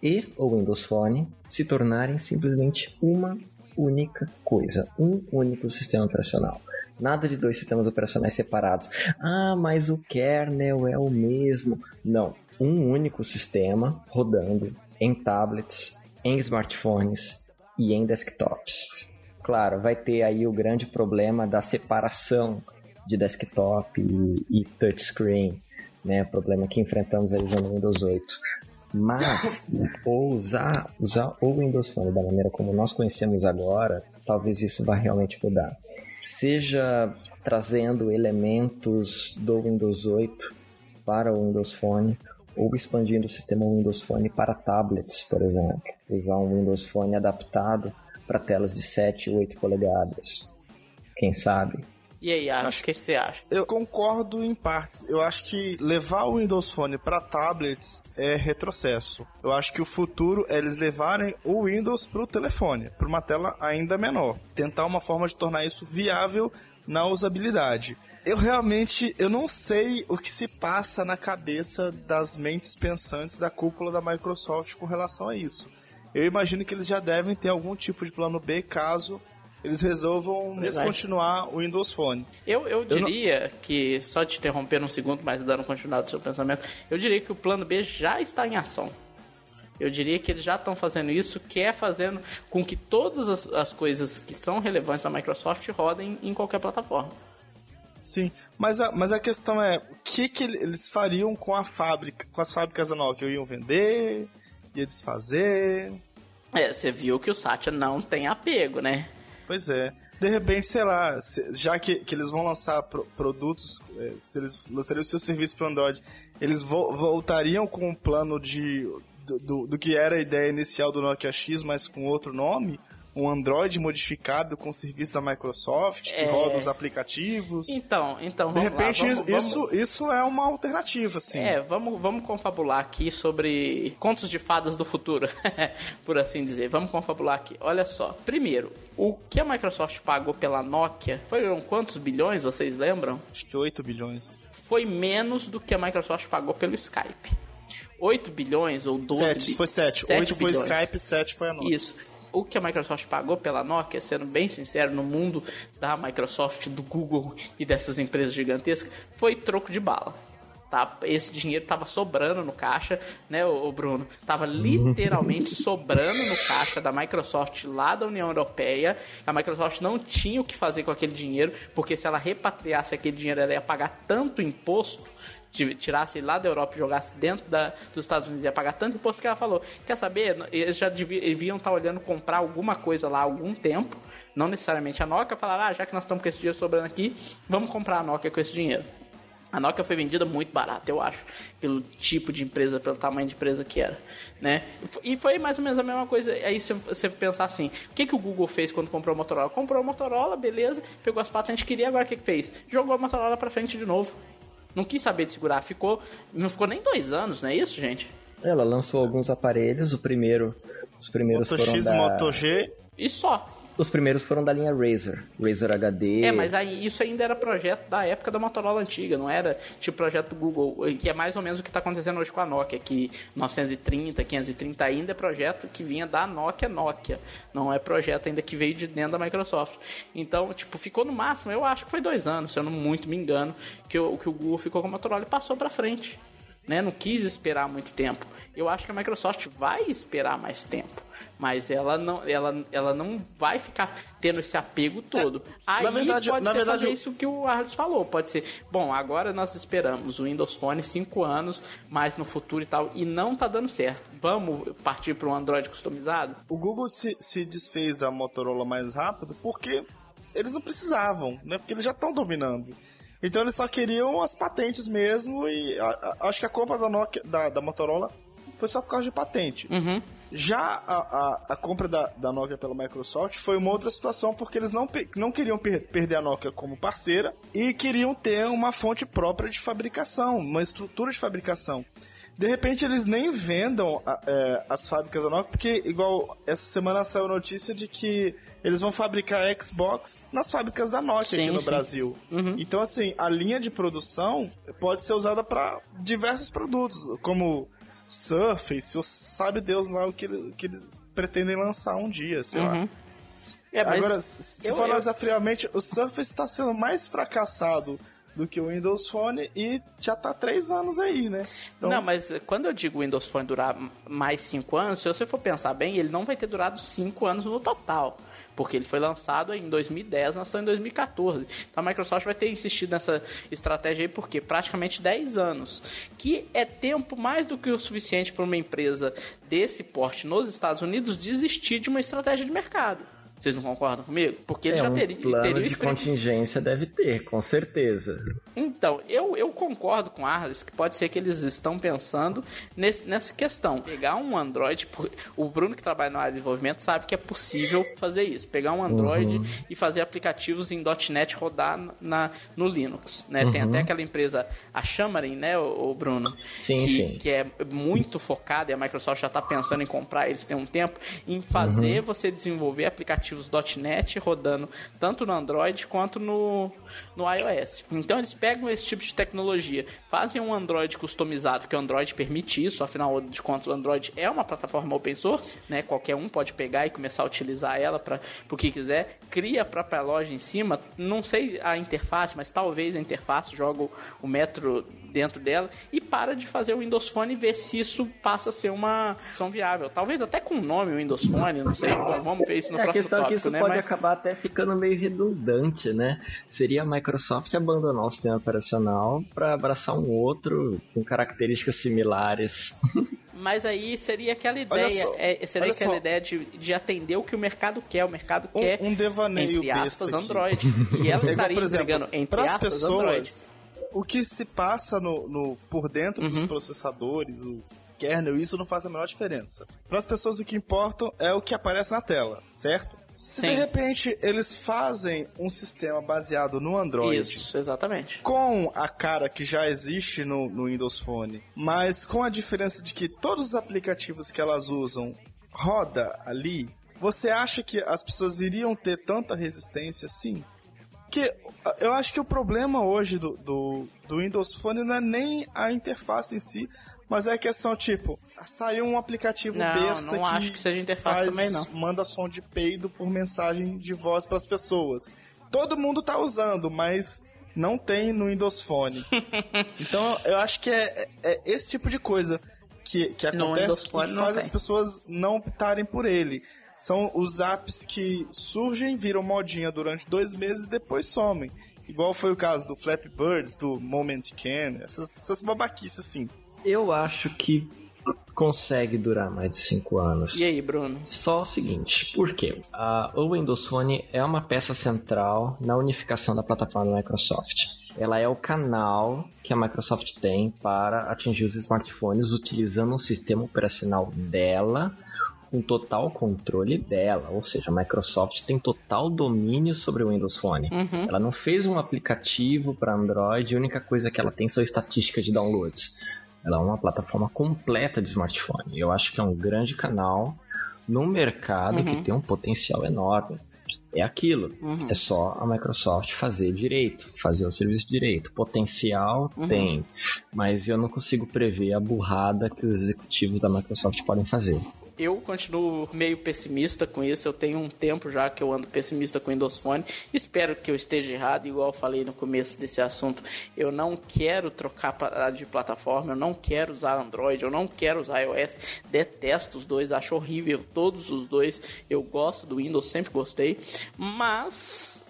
Speaker 3: e o Windows Phone se tornarem simplesmente uma única coisa, um único sistema operacional. Nada de dois sistemas operacionais separados. Ah, mas o kernel é o mesmo. Não, um único sistema rodando em tablets, em smartphones e em desktops. Claro, vai ter aí o grande problema da separação de desktop e, e touchscreen, né? Problema que enfrentamos aí usando o Windows 8. Mas usar, usar o Windows Phone da maneira como nós conhecemos agora, talvez isso vá realmente mudar. Seja trazendo elementos do Windows 8 para o Windows Phone, ou expandindo o sistema Windows Phone para tablets, por exemplo. Usar um Windows Phone adaptado para telas de 7 e 8 polegadas. Quem sabe?
Speaker 1: E aí, acho, o que você acha?
Speaker 2: Eu concordo em partes. Eu acho que levar o Windows Phone para tablets é retrocesso. Eu acho que o futuro é eles levarem o Windows para o telefone, para uma tela ainda menor. Tentar uma forma de tornar isso viável na usabilidade eu realmente eu não sei o que se passa na cabeça das mentes pensantes da cúpula da Microsoft com relação a isso. Eu imagino que eles já devem ter algum tipo de plano B caso eles resolvam descontinuar o Windows Phone.
Speaker 1: Eu, eu diria eu não... que, só te interromper um segundo, mas dando continuidade ao seu pensamento, eu diria que o plano B já está em ação. Eu diria que eles já estão fazendo isso, que é fazendo com que todas as, as coisas que são relevantes da Microsoft rodem em qualquer plataforma.
Speaker 2: Sim, mas a, mas a questão é, o que, que eles fariam com a fábrica, com as fábricas da Nokia? Iam vender? Ia desfazer?
Speaker 1: É, você viu que o Satya não tem apego, né?
Speaker 2: Pois é. De repente, sei lá, já que, que eles vão lançar pro, produtos, é, se eles lançariam o seu serviço para Android, eles vo, voltariam com um plano de, do, do, do, que era a ideia inicial do Nokia X, mas com outro nome? Um Android modificado com serviços da Microsoft que é... roda os aplicativos.
Speaker 1: Então, então.
Speaker 2: De repente, lá, vamos, isso, vamos... isso é uma alternativa, assim.
Speaker 1: É, vamos, vamos confabular aqui sobre contos de fadas do futuro, por assim dizer. Vamos confabular aqui. Olha só. Primeiro, o que a Microsoft pagou pela Nokia foram quantos bilhões, vocês lembram?
Speaker 2: Acho que 8 bilhões.
Speaker 1: Foi menos do que a Microsoft pagou pelo Skype. 8 bilhões ou 12
Speaker 2: 7, bi... foi 7. 7 8 bilhões. foi Skype, 7 foi a Nokia.
Speaker 1: Isso o que a Microsoft pagou pela Nokia, sendo bem sincero, no mundo da Microsoft, do Google e dessas empresas gigantescas, foi troco de bala. Tá? Esse dinheiro estava sobrando no caixa, né, o Bruno? Tava literalmente sobrando no caixa da Microsoft lá da União Europeia. A Microsoft não tinha o que fazer com aquele dinheiro, porque se ela repatriasse aquele dinheiro, ela ia pagar tanto imposto tirasse lá da Europa e jogasse dentro da, dos Estados Unidos ia pagar tanto imposto que ela falou, quer saber, eles já deviam estar olhando comprar alguma coisa lá há algum tempo, não necessariamente a Nokia, falaram, ah, já que nós estamos com esse dinheiro sobrando aqui, vamos comprar a Nokia com esse dinheiro. A Nokia foi vendida muito barata, eu acho, pelo tipo de empresa, pelo tamanho de empresa que era, né? E foi mais ou menos a mesma coisa. Aí você pensar assim, o que, que o Google fez quando comprou a Motorola? Comprou a Motorola, beleza, pegou as patentes que queria, agora o que, que fez? Jogou a Motorola para frente de novo. Não quis saber de segurar. Ficou. Não ficou nem dois anos, não é isso, gente?
Speaker 3: Ela lançou alguns aparelhos. O primeiro. Os primeiros Moto foram X, da...
Speaker 2: Moto G.
Speaker 1: E só.
Speaker 3: Os primeiros foram da linha Razer, Razer HD.
Speaker 1: É, mas aí isso ainda era projeto da época da Motorola antiga, não era tipo projeto do Google, que é mais ou menos o que está acontecendo hoje com a Nokia, que 930, 530 ainda é projeto que vinha da Nokia Nokia, não é projeto ainda que veio de dentro da Microsoft. Então, tipo, ficou no máximo, eu acho que foi dois anos, se eu não muito me engano, que o, que o Google ficou com a Motorola e passou para frente. Né? Não quis esperar muito tempo. Eu acho que a Microsoft vai esperar mais tempo mas ela não, ela, ela não vai ficar tendo esse apego todo. É, Aí na verdade, pode na ser verdade, fazer isso que o Arles falou, pode ser, bom, agora nós esperamos o Windows Phone 5 anos, mais no futuro e tal, e não tá dando certo. Vamos partir para um Android customizado?
Speaker 2: O Google se, se desfez da Motorola mais rápido porque eles não precisavam, né? Porque eles já estão dominando. Então eles só queriam as patentes mesmo e a, a, acho que a compra da, Nokia, da, da Motorola foi só por causa de patente.
Speaker 1: Uhum.
Speaker 2: Já a, a, a, compra da, da Nokia pela Microsoft foi uma outra situação, porque eles não, não queriam per perder a Nokia como parceira e queriam ter uma fonte própria de fabricação, uma estrutura de fabricação. De repente eles nem vendam é, as fábricas da Nokia, porque igual essa semana saiu notícia de que eles vão fabricar Xbox nas fábricas da Nokia sim, aqui no sim. Brasil.
Speaker 1: Uhum.
Speaker 2: Então assim, a linha de produção pode ser usada para diversos produtos, como Surface, ou sabe Deus lá o que, que eles pretendem lançar um dia, sei uhum. lá. É, Agora, se eu, for analisar eu... friamente, o Surface está sendo mais fracassado do que o Windows Phone e já tá três anos aí, né?
Speaker 1: Então... Não, mas quando eu digo Windows Phone durar mais cinco anos, se você for pensar bem, ele não vai ter durado cinco anos no total porque ele foi lançado em 2010, nós estamos em 2014. Então a Microsoft vai ter insistido nessa estratégia aí porque praticamente 10 anos, que é tempo mais do que o suficiente para uma empresa desse porte nos Estados Unidos desistir de uma estratégia de mercado. Vocês não concordam comigo? Porque ele
Speaker 3: é,
Speaker 1: já
Speaker 3: um
Speaker 1: teria.
Speaker 3: Plano teria de contingência deve ter, com certeza.
Speaker 1: Então, eu, eu concordo com Arles que pode ser que eles estão pensando nesse, nessa questão. Pegar um Android. O Bruno que trabalha na área de desenvolvimento sabe que é possível fazer isso. Pegar um Android uhum. e fazer aplicativos em .NET rodar na, no Linux. Né? Uhum. Tem até aquela empresa, a Xamarin, né, o, Bruno?
Speaker 3: Sim,
Speaker 1: que,
Speaker 3: sim.
Speaker 1: Que é muito focada e a Microsoft já está pensando em comprar, eles têm um tempo, em fazer uhum. você desenvolver aplicativos aplicativos .NET rodando tanto no Android quanto no, no iOS. Então eles pegam esse tipo de tecnologia, fazem um Android customizado, que o Android permite isso, afinal de contas o Android é uma plataforma open source, né? Qualquer um pode pegar e começar a utilizar ela para o que quiser, cria a própria loja em cima, não sei a interface, mas talvez a interface joga o metro dentro dela e para de fazer o Windows Phone e ver se isso passa a ser uma opção viável. Talvez até com o nome Windows Phone, não sei. Vamos ver isso no
Speaker 3: é,
Speaker 1: próximo
Speaker 3: Só que isso
Speaker 1: né?
Speaker 3: pode
Speaker 1: Mas-
Speaker 3: acabar até ficando meio redundante, né? Seria a Microsoft abandonar o sistema operacional para abraçar um outro com características similares.
Speaker 1: Mas aí seria aquela ideia,
Speaker 2: só,
Speaker 1: é, seria aquela
Speaker 2: só.
Speaker 1: ideia de, de atender o que o mercado quer. O mercado
Speaker 2: Um,
Speaker 1: quer,
Speaker 2: um devaneio
Speaker 1: entre
Speaker 2: besta
Speaker 1: aspas,
Speaker 2: aqui.
Speaker 1: Android. E ela
Speaker 2: É
Speaker 1: estaria
Speaker 2: por exemplo,
Speaker 1: entregando, entre
Speaker 2: para as
Speaker 1: aspas, Android.
Speaker 2: pessoas, o que se passa no, no- por dentro
Speaker 1: Uhum.
Speaker 2: dos processadores, o kernel, isso não faz a menor diferença. Para as pessoas o que importa é o que aparece na tela, certo? Se
Speaker 1: Sim.
Speaker 2: de repente eles fazem um sistema baseado no Android
Speaker 1: Isso, exatamente.
Speaker 2: com a cara que já existe no, no Windows Phone, mas com a diferença de que todos os aplicativos que elas usam roda ali, você acha que as pessoas iriam ter tanta resistência assim? Que eu acho que o problema hoje do, do, do Windows Phone não é nem a interface em si, mas é questão tipo, saiu um aplicativo
Speaker 1: Não,
Speaker 2: besta
Speaker 1: não
Speaker 2: que,
Speaker 1: acho que seja interface
Speaker 2: faz,
Speaker 1: também, não.
Speaker 2: manda som de peido por mensagem de voz para as pessoas. Todo mundo tá usando, mas não tem no Windows Phone. então eu acho que é, é- é esse tipo de coisa que, que acontece que faz as
Speaker 1: tem.
Speaker 2: pessoas não optarem por ele. São os apps que surgem, viram modinha durante dois meses e depois somem. Igual foi o caso do Flappy Birds, do Moment Can, essas, essas babaquices assim.
Speaker 3: Eu acho que consegue durar mais de 5 anos.
Speaker 1: E aí, Bruno?
Speaker 3: Só o seguinte, por quê? A- o Windows Phone é uma peça central na unificação da plataforma da Microsoft. Ela é o canal que a Microsoft tem para atingir os smartphones utilizando um sistema operacional dela, com total controle dela. Ou seja, a Microsoft tem total domínio sobre o Windows Phone.
Speaker 1: Uhum.
Speaker 3: Ela não fez um aplicativo para Android, a única coisa que ela tem são estatísticas de downloads. Ela é uma plataforma completa de smartphone. Eu acho que é um grande canal num mercado
Speaker 1: Uhum.
Speaker 3: que tem um potencial enorme. É aquilo.
Speaker 1: Uhum.
Speaker 3: É só a Microsoft fazer direito, fazer o serviço direito. Potencial
Speaker 1: Uhum.
Speaker 3: tem, mas eu não consigo prever a burrada que os executivos da Microsoft podem fazer.
Speaker 1: Eu continuo meio pessimista com isso. Eu tenho um tempo já que eu ando pessimista com o Windows Phone. Espero que eu esteja errado, igual eu falei no começo desse assunto. Eu não quero trocar de plataforma, eu não quero usar Android, eu não quero usar iOS. Detesto os dois, acho horrível todos os dois. Eu gosto do Windows, sempre gostei. Mas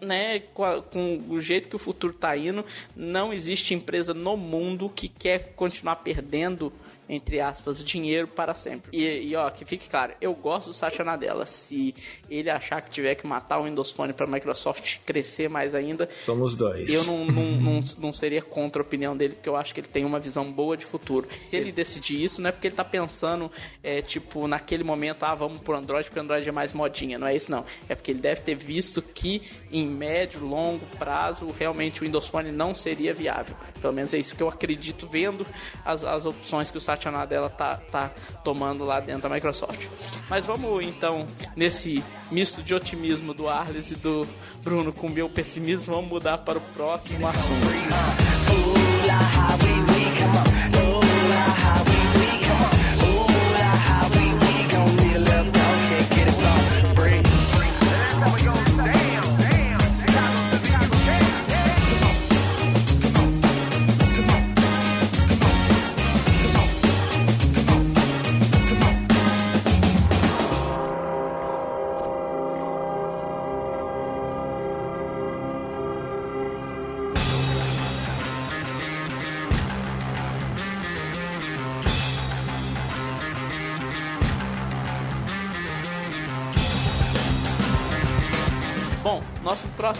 Speaker 1: né, com, a- com o jeito que o futuro tá indo, não existe empresa no mundo que quer continuar perdendo, entre aspas, dinheiro para sempre. E, e, ó, que fique claro, eu gosto do Satya Nadella. Se ele achar que tiver que matar o Windows Phone para a Microsoft crescer mais ainda,
Speaker 3: Somos dois.
Speaker 1: eu não, não, não, não seria contra a opinião dele, porque eu acho que ele tem uma visão boa de futuro. Se ele decidir isso, não é porque ele tá pensando, é, tipo, naquele momento, ah, vamos pro Android, porque o Android é mais modinha. Não é isso, não. É porque ele deve ter visto que em médio, longo prazo, realmente o Windows Phone não seria viável. Pelo menos é isso que eu acredito vendo as, as opções que o Satya Nadella tá, tá tomando lá dentro da Microsoft. Mas vamos então, nesse misto de otimismo do Arles e do Bruno com meu pessimismo, vamos mudar para o próximo assunto.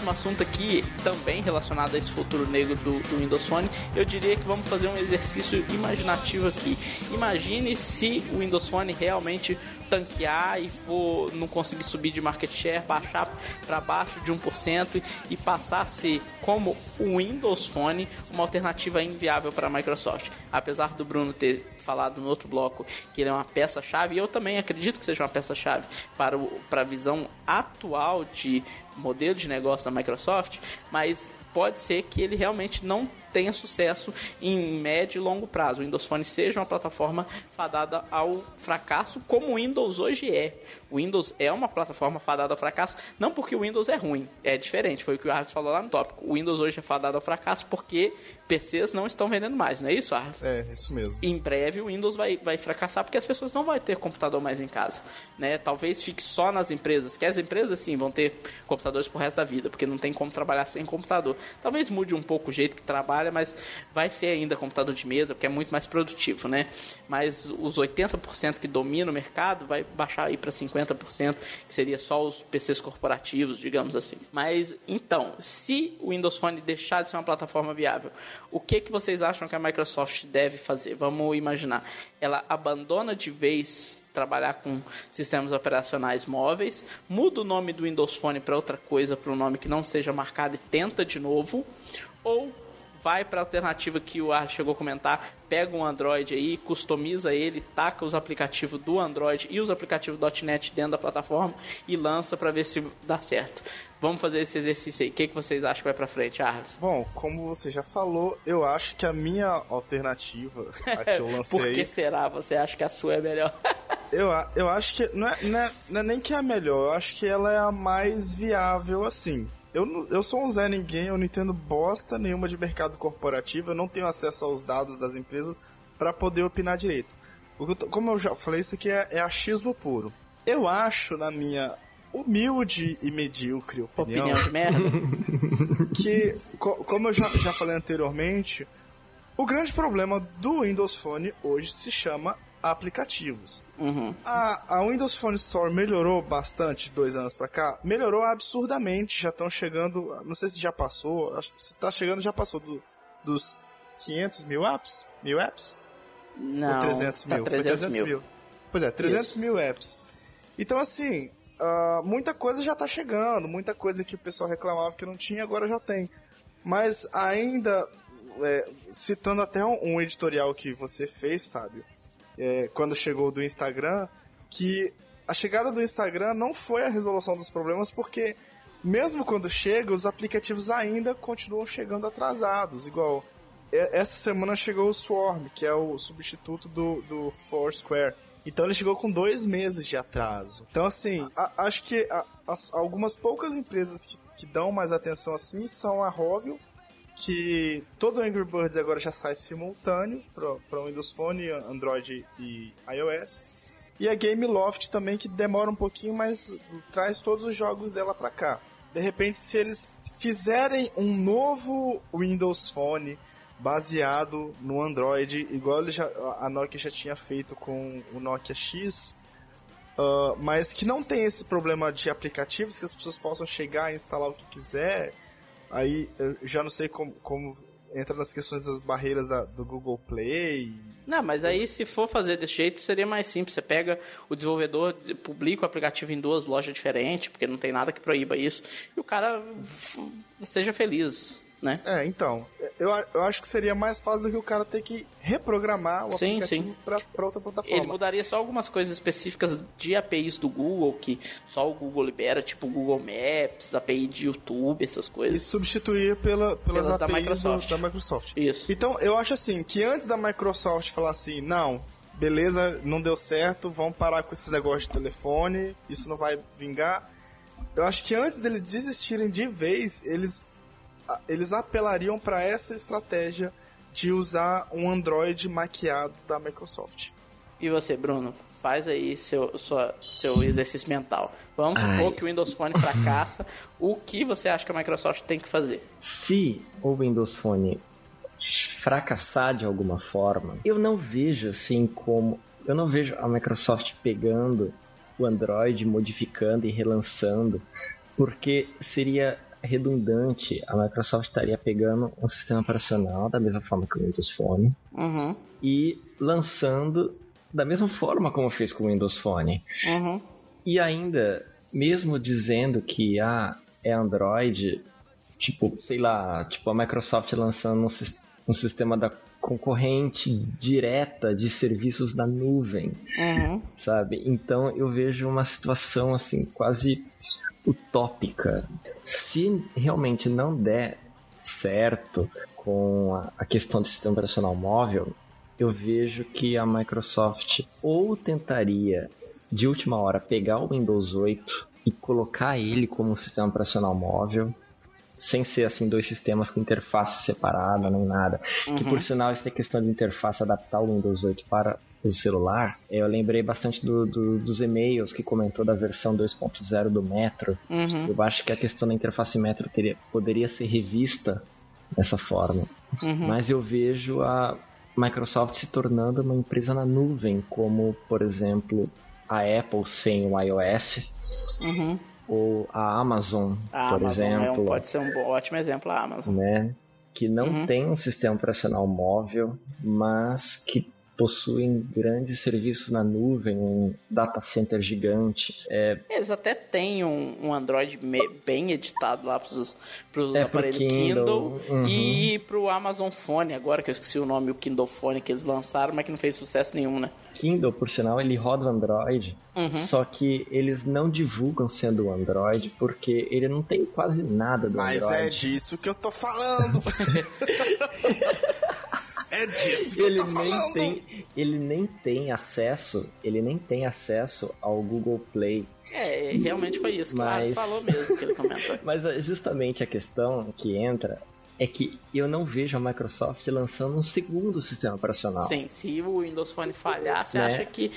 Speaker 1: Próximo assunto aqui, também relacionado a esse futuro negro do, do Windows Phone, eu diria que vamos fazer um exercício imaginativo aqui. Imagine se o Windows Phone realmente tanquear e for não conseguir subir de market share, baixar para baixo de 1% e, passar a ser como o Windows Phone uma alternativa inviável para a Microsoft. Apesar do Bruno ter falado no outro bloco que ele é uma peça-chave, e eu também acredito que seja uma peça-chave para, para a visão atual de modelo de negócio da Microsoft, mas pode ser que ele realmente não tenha sucesso em médio e longo prazo. O Windows Phone seja uma plataforma fadada ao fracasso, como o Windows hoje é. O Windows é uma plataforma fadada ao fracasso, não porque o Windows é ruim, é diferente, foi o que o Arthur falou lá no tópico. O Windows hoje é fadado ao fracasso porque PCs não estão vendendo mais, não é isso, Arthur?
Speaker 2: É, isso mesmo.
Speaker 1: Em breve o Windows vai, vai fracassar porque as pessoas não vão ter computador mais em casa, né? Talvez fique só nas empresas, que as empresas sim vão ter computadores pro resto da vida, porque não tem como trabalhar sem computador. Talvez mude um pouco o jeito que trabalha, mas vai ser ainda computador de mesa, porque é muito mais produtivo, né? Mas os 80% que domina o mercado vai baixar aí para 50%, que seria só os PCs corporativos, digamos assim. Mas então, se o Windows Phone deixar de ser uma plataforma viável, o que que vocês acham que a Microsoft deve fazer? Vamos imaginar. Ela abandona de vez trabalhar com sistemas operacionais móveis, muda o nome do Windows Phone para outra coisa, para um nome que não seja marcado e tenta de novo, ou vai para a alternativa que o Ar chegou a comentar, pega um Android aí, customiza ele, taca os aplicativos do Android e os aplicativos .NET dentro da plataforma e lança para ver se dá certo. Vamos fazer esse exercício aí. O que, que vocês acham que vai para frente, Arles?
Speaker 2: Bom, como você já falou, eu acho que a minha alternativa, a que eu lancei
Speaker 1: Por que será? Você acha que a sua é melhor?
Speaker 2: eu, eu acho que não é, não, é, não é nem que é a melhor, eu acho que ela é a mais viável assim. Eu, eu sou um Zé Ninguém, eu não entendo bosta nenhuma de mercado corporativo, eu não tenho acesso aos dados das empresas para poder opinar direito. Eu como eu já falei, isso aqui é, é achismo puro. Eu acho, na minha humilde e medíocre opinião,
Speaker 1: opinião de merda,
Speaker 2: que, como eu já, já falei anteriormente, o grande problema do Windows Phone hoje se chama aplicativos.
Speaker 1: Uhum.
Speaker 2: A, a Windows Phone Store melhorou bastante dois anos pra cá? Melhorou absurdamente. Já estão chegando, não sei se já passou, se tá chegando já passou do, dos 500 mil apps? Mil apps?
Speaker 1: Não,
Speaker 2: Ou 300
Speaker 1: tá
Speaker 2: mil?
Speaker 1: 300
Speaker 2: Foi 300
Speaker 1: mil.
Speaker 2: mil. Pois é, 300
Speaker 1: Isso.
Speaker 2: mil apps. Então, assim, ah, muita coisa já tá chegando, muita coisa que o pessoal reclamava que não tinha, agora já tem. Mas ainda, é, citando até um, um editorial que você fez, Fábio, é, quando chegou do Instagram, que a chegada do Instagram não foi a resolução dos problemas, porque mesmo quando chega, os aplicativos ainda continuam chegando atrasados. Igual, é- essa semana chegou o Swarm, que é o substituto do, do Foursquare. Então ele chegou com dois meses de atraso. Então, assim, a- acho que a- as- algumas poucas empresas que, que dão mais atenção assim são a Rovio, que todo Angry Birds agora já sai simultâneo para Windows Phone, Android e iOS. E a Gameloft também, que demora um pouquinho, mas traz todos os jogos dela para cá. De repente, se eles fizerem um novo Windows Phone baseado no Android, igual já, a Nokia já tinha feito com o Nokia X, ah, mas que não tem esse problema de aplicativos, que as pessoas possam chegar e instalar o que quiser, Aí eu já não sei como, como entra nas questões das barreiras da- do Google Play.
Speaker 1: Não, mas aí se for fazer desse jeito seria mais simples. Você pega o desenvolvedor, publica o aplicativo em duas lojas diferentes, porque não tem nada que proíba isso, e o cara seja feliz, né?
Speaker 2: É, então, eu, eu acho que seria mais fácil do que o cara ter que reprogramar o
Speaker 1: Sim,
Speaker 2: aplicativo pra outra plataforma.
Speaker 1: Ele mudaria só algumas coisas específicas de APIs do Google, que só o Google libera, tipo Google Maps, API de YouTube, essas
Speaker 2: E
Speaker 1: coisas.
Speaker 2: substituir pela, pelas
Speaker 1: Pelas da
Speaker 2: APIs do-
Speaker 1: Microsoft.
Speaker 2: da Microsoft.
Speaker 1: Isso.
Speaker 2: Então, eu acho assim, que antes da Microsoft falar assim, não, beleza, não deu certo, vamos parar com esses negócios de telefone, isso não vai vingar. Eu acho que antes deles desistirem de vez, eles, eles apelariam para essa estratégia de usar um Android maquiado da Microsoft.
Speaker 1: E você, Bruno? Faz aí seu, sua, seu exercício mental. Vamos
Speaker 3: Ai.
Speaker 1: supor que o Windows Phone fracassa. o que você acha que a Microsoft tem que fazer?
Speaker 3: Se o Windows Phone fracassar de alguma forma, eu não vejo assim como. Eu não vejo a Microsoft pegando o Android, modificando e relançando, porque seria redundante. A Microsoft estaria pegando um sistema operacional da mesma forma que o Windows Phone
Speaker 1: Uhum,
Speaker 3: e lançando da mesma forma como fez com o Windows Phone.
Speaker 1: uhum.
Speaker 3: E ainda, mesmo dizendo que ah, é Android, tipo, sei lá, tipo a Microsoft lançando um, um sistema da concorrente direta de serviços da nuvem,
Speaker 1: Uhum.
Speaker 3: sabe? Então eu vejo uma situação assim quase utópica. Se realmente não der certo com a questão do sistema operacional móvel, eu vejo que a Microsoft ou tentaria de última hora pegar o Windows 8 e colocar ele como sistema operacional móvel, sem ser assim dois sistemas com interface separada nem nada. Uhum. Que por sinal essa questão de interface adaptar o Windows 8 para o celular, eu lembrei bastante do, do, dos e-mails que comentou da versão 2.0 do Metro. Uhum. Eu acho que a questão da interface Metro teria, poderia ser revista dessa forma. Uhum. Mas eu vejo a Microsoft se tornando uma empresa na nuvem, como por exemplo a Apple sem o iOS. Uhum ou a Amazon, a por Amazon exemplo. É
Speaker 1: um, pode ser um ótimo exemplo a Amazon.
Speaker 3: Né? Que não uhum. tem um sistema operacional móvel, mas que possuem grandes serviços na nuvem, um data center gigante. É...
Speaker 1: Eles até têm um, um Android bem editado lá para os é, aparelhos Kindle, Kindle uhum. e para o Amazon Phone, agora que eu esqueci o nome, o Kindle Phone que eles lançaram, mas que não fez sucesso nenhum, né?
Speaker 3: Kindle, por sinal, ele roda o Android, uhum. só que eles não divulgam sendo o Android porque ele não tem quase nada do
Speaker 2: Mas
Speaker 3: Android.
Speaker 2: Mas é disso que eu tô falando. é disso que
Speaker 3: ele
Speaker 2: eu tô
Speaker 3: nem
Speaker 2: falando.
Speaker 3: Tem, ele nem tem acesso, ele nem tem acesso ao Google Play.
Speaker 1: É, realmente foi isso que Mas... o falou mesmo que ele comentou.
Speaker 3: Mas é justamente a questão que entra é que eu não vejo a Microsoft lançando um segundo sistema operacional.
Speaker 1: Sim, se o Windows Phone falhar, você né? acha que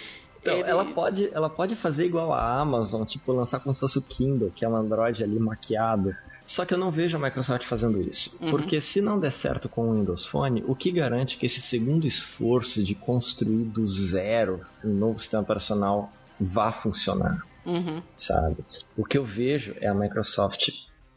Speaker 3: então, ele... ela, pode, ela pode fazer igual a Amazon, tipo, lançar como se fosse o Kindle, que é um Android ali maquiado. Só que eu não vejo a Microsoft fazendo isso. Uhum. Porque se não der certo com o Windows Phone, o que garante que esse segundo esforço de construir do zero um novo sistema operacional vá funcionar? Uhum. Sabe? O que eu vejo é a Microsoft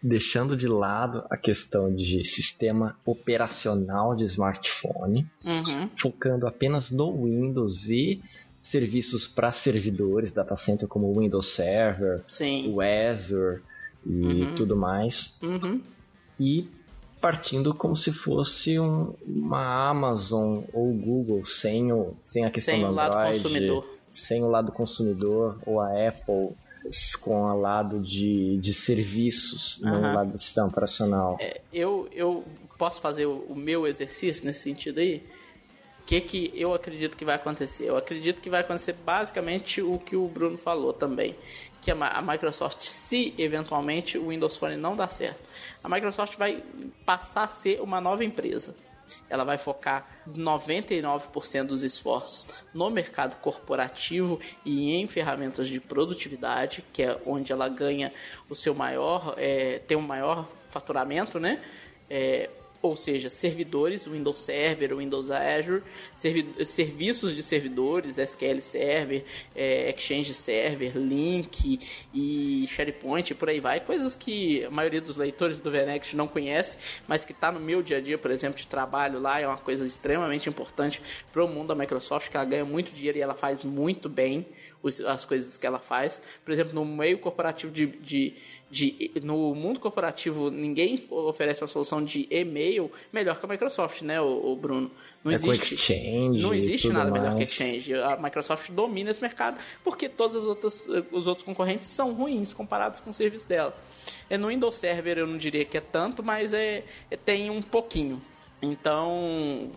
Speaker 3: deixando de lado a questão de sistema operacional de smartphone, uhum. focando apenas no Windows e serviços para servidores, data center como o Windows Server, Sim. o Azure e uhum. tudo mais. Uhum. E partindo como se fosse um, uma Amazon ou Google sem, o, sem a questão sem do Android, lado consumidor. sem o lado consumidor ou a Apple com o lado de, de serviços, uhum. não o lado do sistema operacional.
Speaker 1: É, eu, eu posso fazer o, o, meu exercício nesse sentido aí? Que, que eu acredito que vai acontecer? Eu acredito que vai acontecer basicamente o que o Bruno falou também. Que a, a Microsoft, se eventualmente o Windows Phone não dar certo, a Microsoft vai passar a ser uma nova empresa ela vai focar 99% dos esforços no mercado corporativo e em ferramentas de produtividade, que é onde ela ganha o seu maior, é, tem um maior faturamento, né? É, ou seja, servidores, Windows Server, Windows Azure, servi serviços de servidores, SQL Server, é, Exchange Server, Link e SharePoint, por aí vai, coisas que a maioria dos leitores do VNext não conhece, mas que está no meu dia a dia, por exemplo, de trabalho lá, é uma coisa extremamente importante para o mundo da Microsoft, que ela ganha muito dinheiro e ela faz muito bem as coisas que ela faz. Por exemplo, no meio corporativo de, de, de no mundo corporativo, ninguém oferece uma solução de e-mail melhor que a Microsoft, né, o, Bruno?
Speaker 3: Não é existe, exchange,
Speaker 1: não existe nada mais. melhor que Exchange. A Microsoft domina esse mercado porque todos os outros, os outros concorrentes são ruins comparados com o serviço dela. É, no Windows Server eu não diria que é tanto, mas é, é tem um pouquinho. Então,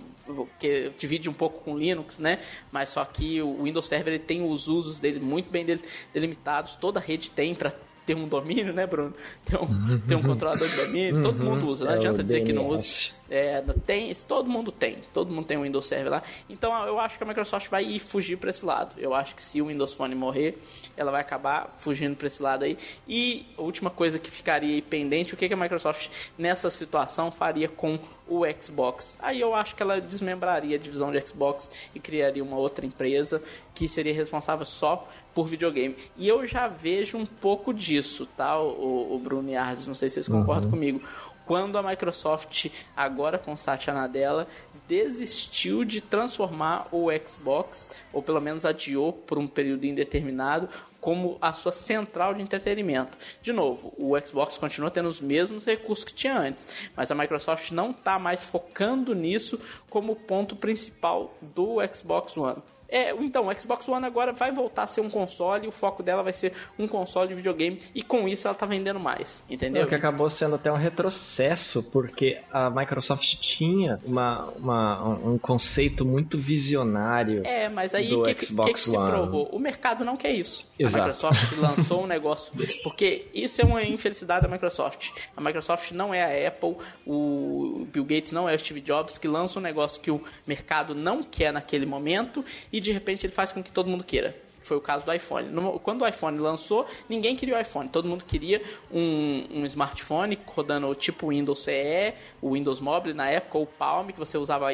Speaker 1: que divide um pouco com Linux, né? Mas só que o Windows Server ele tem os usos dele muito bem delimitados, toda rede tem para ter um domínio, né, Bruno? Tem um, tem um controlador de domínio, todo mundo usa, não é adianta dizer que não usa. É, tem, todo mundo tem, todo mundo tem um Windows Server lá. Então eu acho que a Microsoft vai fugir para esse lado. Eu acho que se o Windows Phone morrer, ela vai acabar fugindo para esse lado aí. E a última coisa que ficaria aí pendente, o que, que a Microsoft nessa situação faria com o Xbox? Aí eu acho que ela desmembraria a divisão de Xbox e criaria uma outra empresa que seria responsável só por videogame. E eu já vejo um pouco disso, tá, o, o Bruno e Ardes, não sei se vocês concordam uhum. comigo quando a Microsoft, agora com Satya Nadella, desistiu de transformar o Xbox, ou pelo menos adiou por um período indeterminado, como a sua central de entretenimento. De novo, o Xbox continua tendo os mesmos recursos que tinha antes, mas a Microsoft não está mais focando nisso como ponto principal do Xbox One É, então, o Xbox One agora vai voltar a ser um console, o foco dela vai ser um console de videogame, e com isso ela tá vendendo mais, entendeu?
Speaker 3: O que acabou sendo até um retrocesso, porque a Microsoft tinha uma, uma um conceito muito visionário.
Speaker 1: É, mas aí o que, que, que, se provou? O mercado não quer isso. Exato. A Microsoft lançou um negócio. Porque isso é uma infelicidade da Microsoft. A Microsoft não é a Apple, o Bill Gates não é o Steve Jobs, que lança um negócio que o mercado não quer naquele momento e de repente ele faz com que todo mundo queira. Foi o caso do iPhone. Quando o iPhone lançou, ninguém queria o iPhone. Todo mundo queria um, um smartphone rodando tipo Windows CE, o Windows Mobile na época, ou o Palm, que você usava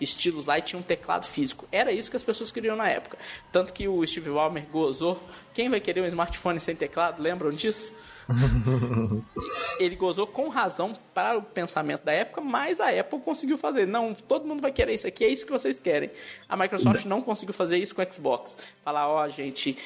Speaker 1: estilos lá e tinha um teclado físico. Era isso que as pessoas queriam na época. Tanto que o Steve Ballmer gozou. Quem vai querer um smartphone sem teclado? Lembram disso? ele gozou com razão para o pensamento da época, mas a Apple conseguiu fazer. Não, todo mundo vai querer isso aqui, é isso que vocês querem. A Microsoft não conseguiu fazer isso com o Xbox. Falar, ó, oh, gente,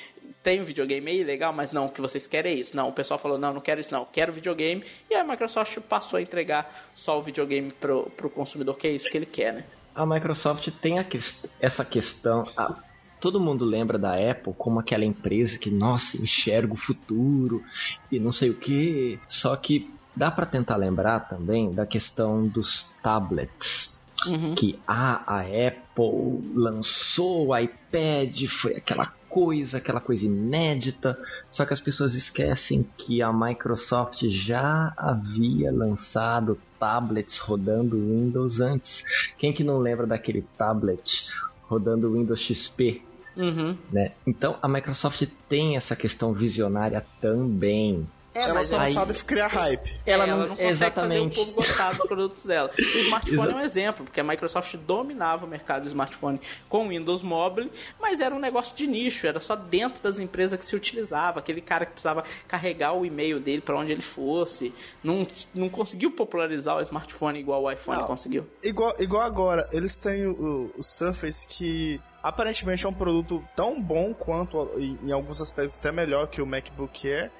Speaker 1: tem um videogame aí legal, mas não, o que vocês querem é isso. Não, o pessoal falou, não, não quero isso não, quero videogame. E a Microsoft passou a entregar só o videogame pro, pro consumidor, que é isso que ele quer, né?
Speaker 3: A Microsoft tem a que, essa questão. A todo mundo lembra da Apple como aquela empresa que, nossa, enxerga o futuro e não sei o que. Só que dá para tentar lembrar também da questão dos tablets. Uhum. Que ah, a Apple lançou o iPad, foi aquela coisa, aquela coisa inédita. Só que as pessoas esquecem que a Microsoft já havia lançado tablets rodando Windows antes. Quem que não lembra daquele tablet rodando Windows XP
Speaker 1: Uhum.
Speaker 3: Né? Então a Microsoft tem essa questão visionária também.
Speaker 2: É, ela só não aí... sabe criar hype.
Speaker 1: Ela, não, ela não consegue exatamente. fazer o povo gostar dos produtos dela. O smartphone é um exemplo, porque a Microsoft dominava o mercado do smartphone com o Windows Mobile, mas era um negócio de nicho, era só dentro das empresas que se utilizava. Aquele cara que precisava carregar o e-mail dele para onde ele fosse. Não, não conseguiu popularizar o smartphone igual o iPhone não, conseguiu.
Speaker 2: Igual, igual agora, eles têm o, o Surface que aparentemente é um produto tão bom quanto, em alguns aspectos, até melhor que o MacBook Air,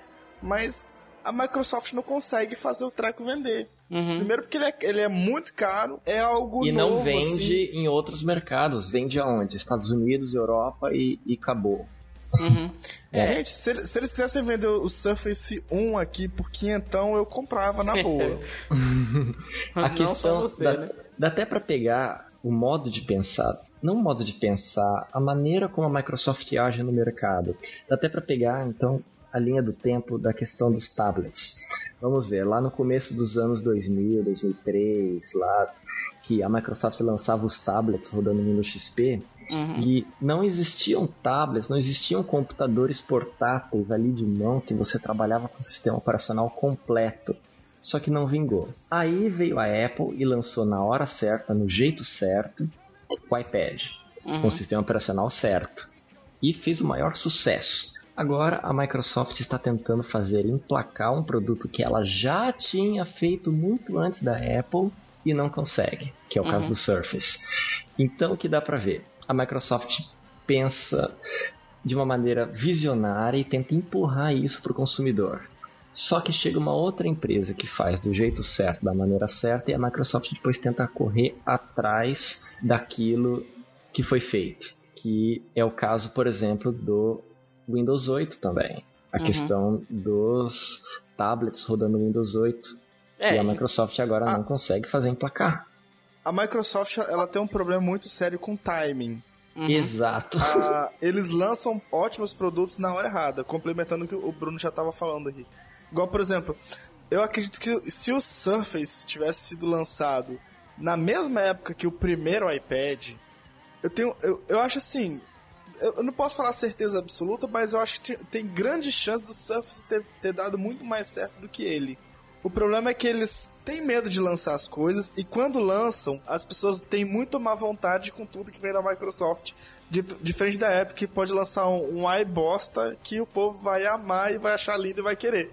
Speaker 2: mas a Microsoft não consegue fazer o treco vender. Uhum. Primeiro porque ele é, ele é, muito caro, é algo
Speaker 3: e
Speaker 2: novo.
Speaker 3: E não vende
Speaker 2: assim.
Speaker 3: em outros mercados, vende aonde? Estados Unidos, Europa e, e acabou.
Speaker 1: Uhum.
Speaker 2: É. Gente, se, se, eles quisessem vender o Surface 1 aqui por quinhentão, eu comprava na boa.
Speaker 3: a questão você, dá, né? dá até para pegar o modo de pensar não o modo de pensar, a maneira como a Microsoft age no mercado. Dá até para pegar, então, a linha do tempo da questão dos tablets. Vamos ver, lá no começo dos anos 2000, 2003, lá que a Microsoft lançava os tablets rodando Windows XP, uhum. e não existiam tablets, não existiam computadores portáteis ali de mão que você trabalhava com o sistema operacional completo. Só que não vingou. Aí veio a Apple e lançou na hora certa, no jeito certo, o iPad, uhum. com o sistema operacional certo. E fez o maior sucesso. Agora a Microsoft está tentando fazer emplacar um produto que ela já tinha feito muito antes da Apple e não consegue, que é o uhum. caso do Surface. Então o que dá para ver? A Microsoft pensa de uma maneira visionária e tenta empurrar isso para o consumidor. Só que chega uma outra empresa que faz do jeito certo, da maneira certa, e a Microsoft depois tenta correr atrás daquilo que foi feito. Que é o caso, por exemplo, do Windows 8 também. A uhum. questão dos tablets rodando Windows 8. É. E a Microsoft agora a... não consegue fazer emplacar.
Speaker 2: A Microsoft ela tem um problema muito sério com timing.
Speaker 3: Uhum. Exato.
Speaker 2: Ah, eles lançam ótimos produtos na hora errada, complementando o que o Bruno já estava falando aqui. Igual, por exemplo, eu acredito que se o Surface tivesse sido lançado na mesma época que o primeiro iPad, eu tenho. Eu, eu acho assim. Eu, não posso falar certeza absoluta, mas eu acho que tem, tem grande chance do Surface ter, ter dado muito mais certo do que ele. O problema é que eles têm medo de lançar as coisas e quando lançam, as pessoas têm muito má vontade com tudo que vem da Microsoft. Diferente da Apple, que pode lançar um, um iBosta que o povo vai amar e vai achar lindo e vai querer.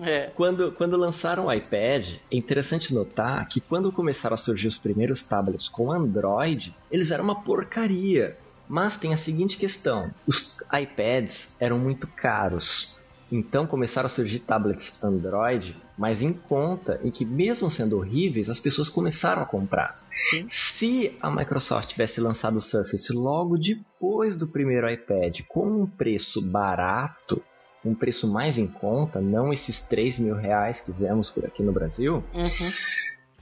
Speaker 3: É. Quando, quando lançaram o iPad, é interessante notar que quando começaram a surgir os primeiros tablets com Android, eles eram uma porcaria. Mas tem a seguinte questão: os iPads eram muito caros. Então começaram a surgir tablets Android mais em conta e que, mesmo sendo horríveis, as pessoas começaram a comprar.
Speaker 2: Sim.
Speaker 3: Se a Microsoft tivesse lançado o Surface logo depois do primeiro iPad com um preço barato, um preço mais em conta, não esses 3 mil reais que vemos por aqui no Brasil,
Speaker 1: Uhum.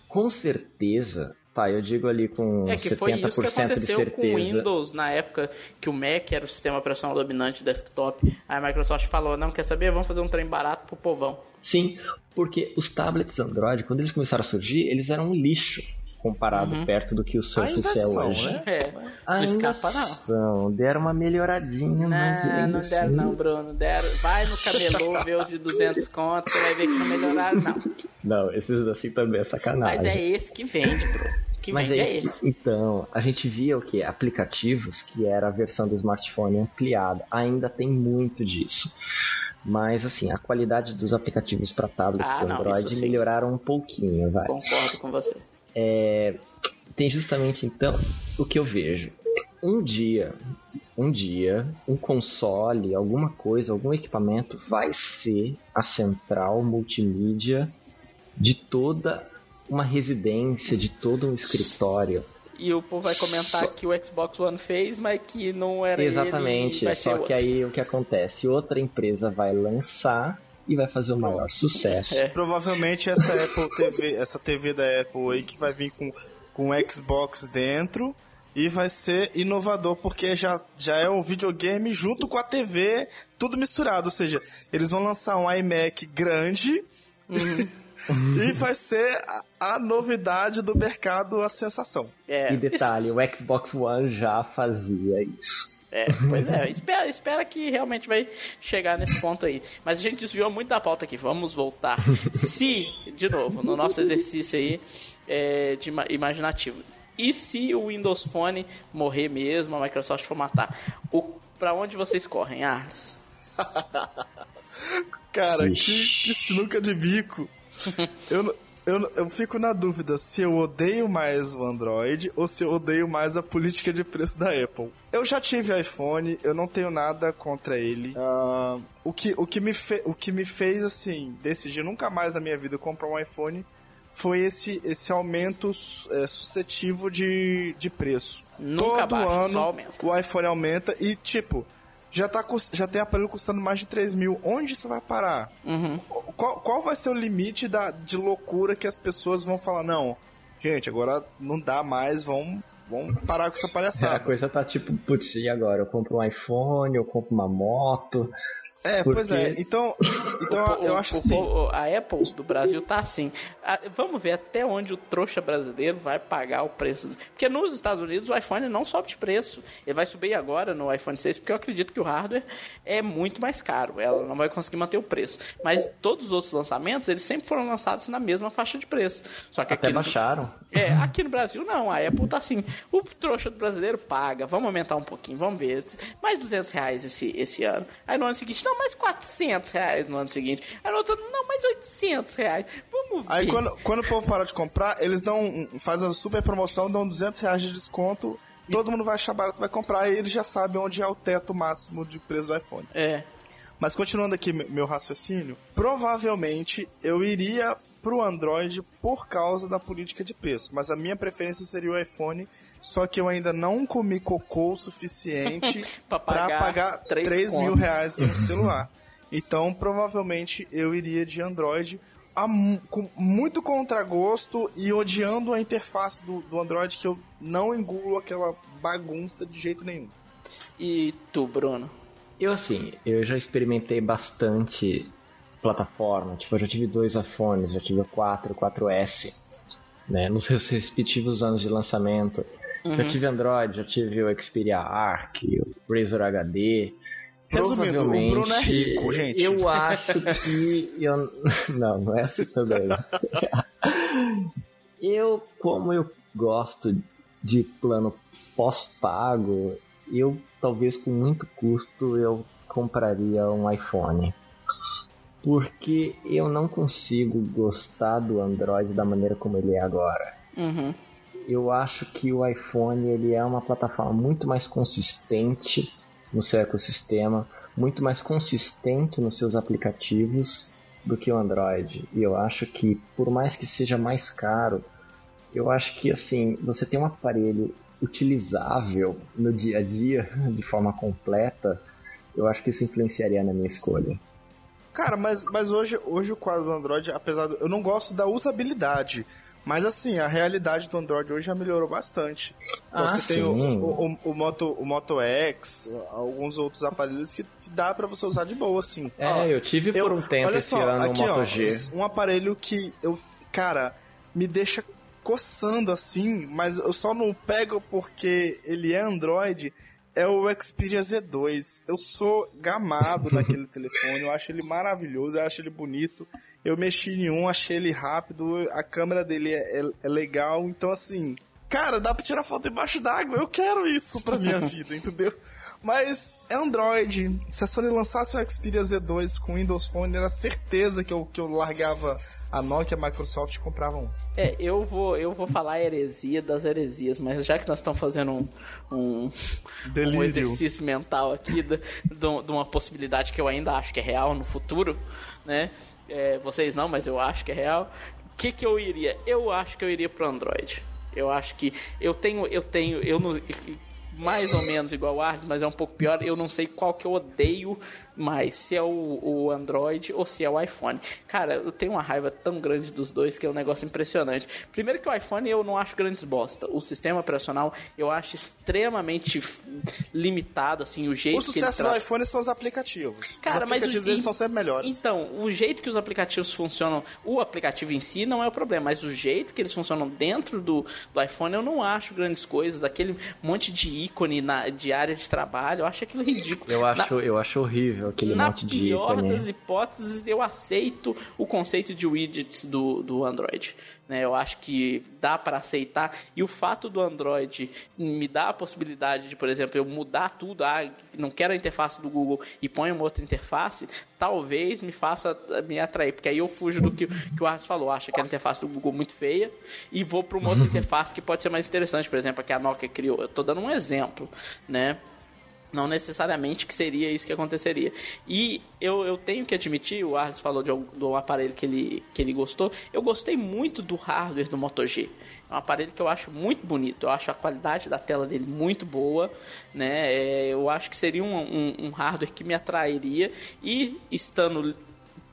Speaker 3: com certeza, tá, eu digo ali com
Speaker 1: É que
Speaker 3: 70%
Speaker 1: foi isso que
Speaker 3: de
Speaker 1: aconteceu
Speaker 3: certeza.
Speaker 1: com o Windows na época que o Mac era o sistema operacional dominante de desktop. Aí a Microsoft falou: não, quer saber? Vamos fazer um trem barato pro povão.
Speaker 3: Sim, porque os tablets Android, quando eles começaram a surgir, eles eram um lixo comparado
Speaker 1: Uhum.
Speaker 3: perto do que o Surface
Speaker 2: Ainda
Speaker 3: é
Speaker 2: são,
Speaker 3: hoje.
Speaker 2: né?
Speaker 1: É, não
Speaker 3: Ainda
Speaker 1: escapa não.
Speaker 3: são, deram uma melhoradinha, mas
Speaker 1: Não,
Speaker 3: ainda
Speaker 1: não deram
Speaker 3: assim-
Speaker 1: não, Bruno. Deram. Vai no camelô ver os de 200 contos, você vai ver que não melhoraram não.
Speaker 3: Não, esses assim também é sacanagem.
Speaker 1: Mas é esse que vende, Bruno. O que
Speaker 3: Mas
Speaker 1: vende
Speaker 3: é
Speaker 1: é
Speaker 3: esse. Então, a gente via o que? Aplicativos, que era a versão do smartphone ampliada. Ainda tem muito disso. Mas, assim, a qualidade dos aplicativos para tablets
Speaker 1: Ah, não,
Speaker 3: Android melhoraram um pouquinho, vai.
Speaker 1: Concordo com você.
Speaker 3: Tem justamente, então, o que eu vejo. Um dia, um dia, um console, alguma coisa, algum equipamento vai ser a central multimídia de toda uma residência, de todo um escritório.
Speaker 1: E o povo vai comentar que o Xbox One fez, mas que não era ele.
Speaker 3: Exatamente,
Speaker 1: vai
Speaker 3: só que aí o que acontece? Outra empresa vai lançar e vai fazer o maior sucesso.
Speaker 1: É.
Speaker 2: Provavelmente essa Apple TV, essa TV da Apple aí que vai vir com com o Xbox dentro e vai ser inovador porque já, já é um videogame junto com a TV, tudo misturado, ou seja, eles vão lançar um iMac grande e vai ser a, a novidade do mercado, a sensação.
Speaker 1: É,
Speaker 3: E detalhe, o Xbox One já fazia isso.
Speaker 1: É, pois é, espera, espera que realmente vai chegar nesse ponto aí. Mas a gente desviou muito da pauta aqui, vamos voltar. Se, de novo, no nosso exercício aí é, de ima- imaginativo, e se o Windows Phone morrer mesmo, a Microsoft for matar, o, pra onde vocês correm, Arles?
Speaker 2: Cara, que, que sinuca de bico. Eu, eu, eu fico na dúvida se eu odeio mais o Android ou se eu odeio mais a política de preço da Apple. Eu já tive iPhone, eu não tenho nada contra ele. Ah, o, que, o, que me fe, o que me fez, assim, decidir nunca mais na minha vida comprar um iPhone foi esse, esse aumento é, sucessivo de, de preço.
Speaker 1: Nunca
Speaker 2: Todo
Speaker 1: baixa,
Speaker 2: ano o iPhone aumenta e, tipo, já, tá, já tem aparelho custando mais de 3 mil. Onde isso vai parar?
Speaker 1: Uhum.
Speaker 2: Qual, qual vai ser o limite da, de loucura que as pessoas vão falar? Não, gente, agora não dá mais, vamos, vamos parar com essa
Speaker 3: A
Speaker 2: palhaçada.
Speaker 3: coisa tá tipo, putz, e agora? Eu compro um iPhone, eu compro uma moto.
Speaker 2: É, pois
Speaker 3: porque-
Speaker 2: é. Então, então
Speaker 1: O-
Speaker 2: eu
Speaker 1: o-
Speaker 2: acho
Speaker 1: o-
Speaker 2: assim.
Speaker 1: o- a Apple do Brasil tá assim. Ah, vamos ver até onde o trouxa brasileiro vai pagar o preço. Porque nos Estados Unidos o iPhone não sobe de preço. Ele vai subir agora no iPhone 6, porque eu acredito que o hardware é muito mais caro. Ela não vai conseguir manter o preço. Mas todos os outros lançamentos, eles sempre foram lançados na mesma faixa de preço. Só que
Speaker 3: Até
Speaker 1: aqui no-
Speaker 3: baixaram.
Speaker 1: é, aqui no Brasil não, a Apple tá assim, o trouxa do brasileiro paga, vamos aumentar um pouquinho, vamos ver, mais 200 reais esse, esse ano. Aí no ano seguinte, não, mais 400 reais no ano seguinte. Aí no outro ano, não, mais 800 reais. Vamos ver.
Speaker 2: Aí quando, quando o povo parar de comprar, eles dão fazem uma super promoção, dão 200 reais de desconto, todo mundo vai achar barato, vai comprar e eles já sabem onde é o teto máximo de preço do iPhone.
Speaker 1: É,
Speaker 2: Mas continuando aqui me- meu raciocínio, provavelmente eu iria pro Android por causa da política de preço, mas a minha preferência seria o iPhone, só que eu ainda não comi cocô o suficiente
Speaker 1: Pra
Speaker 2: para
Speaker 1: pagar
Speaker 2: pagar
Speaker 1: três
Speaker 2: 3 mil reais em um celular. Então, provavelmente eu iria de Android a com muito contragosto e odiando a interface do, do Android que eu não engulo aquela bagunça de jeito nenhum.
Speaker 1: e tu, Bruno?
Speaker 3: Eu assim, eu já experimentei bastante plataforma, tipo, eu já tive dois iPhones, já tive o 4 e o 4S, né, nos seus respectivos anos de lançamento. Já tive Android, já tive o Xperia Arc, o Razor HD.
Speaker 2: Resumindo, o Bruno é
Speaker 3: Provavelmente,
Speaker 2: rico, gente.
Speaker 3: Eu acho que eu não, não é assim também. eu, como eu gosto de plano pós-pago, eu talvez com muito custo eu compraria um iPhone. Porque eu não consigo gostar do Android da maneira como ele é agora.
Speaker 1: Uhum.
Speaker 3: Eu acho que o iPhone ele é uma plataforma muito mais consistente no seu ecossistema, muito mais consistente nos seus aplicativos do que o Android. E eu acho que por mais que seja mais caro, Eu acho que assim, você tem um aparelho utilizável no dia a dia de forma completa, eu acho que isso influenciaria na minha escolha.
Speaker 2: Cara, mas, mas hoje, hoje o quadro do Android, apesar do, eu não gosto da usabilidade, mas assim, a realidade do Android hoje já melhorou bastante. Ah, você tem o, o, o, Moto, o Moto X, alguns outros aparelhos que dá para você usar de boa, assim.
Speaker 3: É, ó, eu tive por um tempo olha esse só, aqui, Moto ó, G.
Speaker 2: Um aparelho que eu, cara, me deixa coçando assim, mas eu só não pego porque ele é Android é o Xperia Z2. Eu sou gamado naquele telefone, eu acho ele maravilhoso, eu acho ele bonito. Eu mexi em um, achei ele rápido, a câmera dele é, é, é legal, então assim, cara, dá pra tirar foto embaixo d'água, eu quero isso pra minha vida, entendeu? Mas é Android. Se a Sony lançasse o Xperia Z2 com Windows Phone, era certeza que eu, que eu largava a Nokia, a Microsoft e comprava um.
Speaker 1: É, eu vou, eu vou falar heresia das heresias, mas já que nós estamos fazendo um, um, um exercício mental aqui de, de, de, uma possibilidade que eu ainda acho que é real no futuro, né? É, vocês não, mas eu acho que é real. O que, que eu iria? Eu acho que eu iria pro Android. Eu acho que eu tenho, eu tenho, eu não, mais ou menos igual o Arles, mas é um pouco pior. Eu não sei qual que eu odeio mais, se é o, o Android ou se é o iPhone. Cara, eu tenho uma raiva tão grande dos dois que é um negócio impressionante. Primeiro que o iPhone eu não acho grandes bosta. O sistema operacional eu acho extremamente limitado, assim, o jeito
Speaker 2: o sucesso
Speaker 1: que
Speaker 2: do iPhone são os aplicativos. Cara, os aplicativos mas deles são sempre melhores.
Speaker 1: Então, o jeito que os aplicativos funcionam, o aplicativo em si não é o problema, mas o jeito que eles funcionam dentro do, do iPhone eu não acho grandes coisas. Aquele monte de ícone na, de área de trabalho, eu acho aquilo ridículo.
Speaker 3: Eu acho, na... eu acho horrível aquele
Speaker 1: Na
Speaker 3: monte de
Speaker 1: pior das hipóteses, eu aceito o conceito de widgets do, do Android. Né? Eu acho que dá para aceitar. E o fato do Android me dar a possibilidade de, por exemplo, eu mudar tudo, ah, não quero a interface do Google e ponho uma outra interface, talvez me faça me atrair. Porque aí eu fujo do que, que o Arthur falou. Acho que a interface do Google muito feia e vou para uma outra interface que pode ser mais interessante. Por exemplo, a que a Nokia criou. Eu estou dando um exemplo, né? Não necessariamente que seria isso que aconteceria. E eu, eu tenho que admitir, o Arles falou de, do aparelho que ele, que ele gostou. Eu gostei muito do hardware do Moto G. É um aparelho que eu acho muito bonito. Eu acho a qualidade da tela dele muito boa. Né? É, eu acho que seria um, um, um hardware que me atrairia. E estando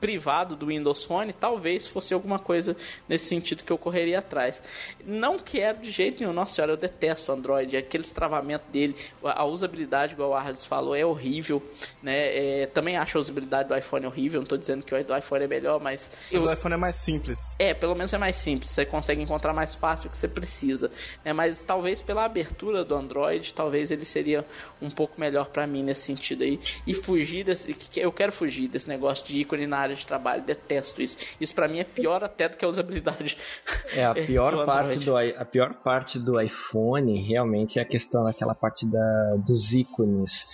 Speaker 1: privado do Windows Phone, talvez fosse alguma coisa nesse sentido que eu correria atrás. Não quero de jeito nenhum, nossa senhora, eu detesto o Android, aquele travamento dele, a usabilidade, igual o Arles falou, é horrível, né? É, também acho a usabilidade do iPhone horrível, não estou dizendo que o do iPhone é melhor, mas...
Speaker 2: Mas eu... o iPhone é mais simples.
Speaker 1: É, pelo menos é mais simples, você consegue encontrar mais fácil o que você precisa, né? Mas talvez pela abertura do Android, talvez ele seria um pouco melhor para mim nesse sentido aí, e fugir desse... Eu quero fugir desse negócio de ícone na área área de trabalho, detesto isso. Isso para mim é pior até do que a usabilidade.
Speaker 3: É, a pior, do parte, do, a pior parte do iPhone realmente é a questão daquela parte da, dos ícones.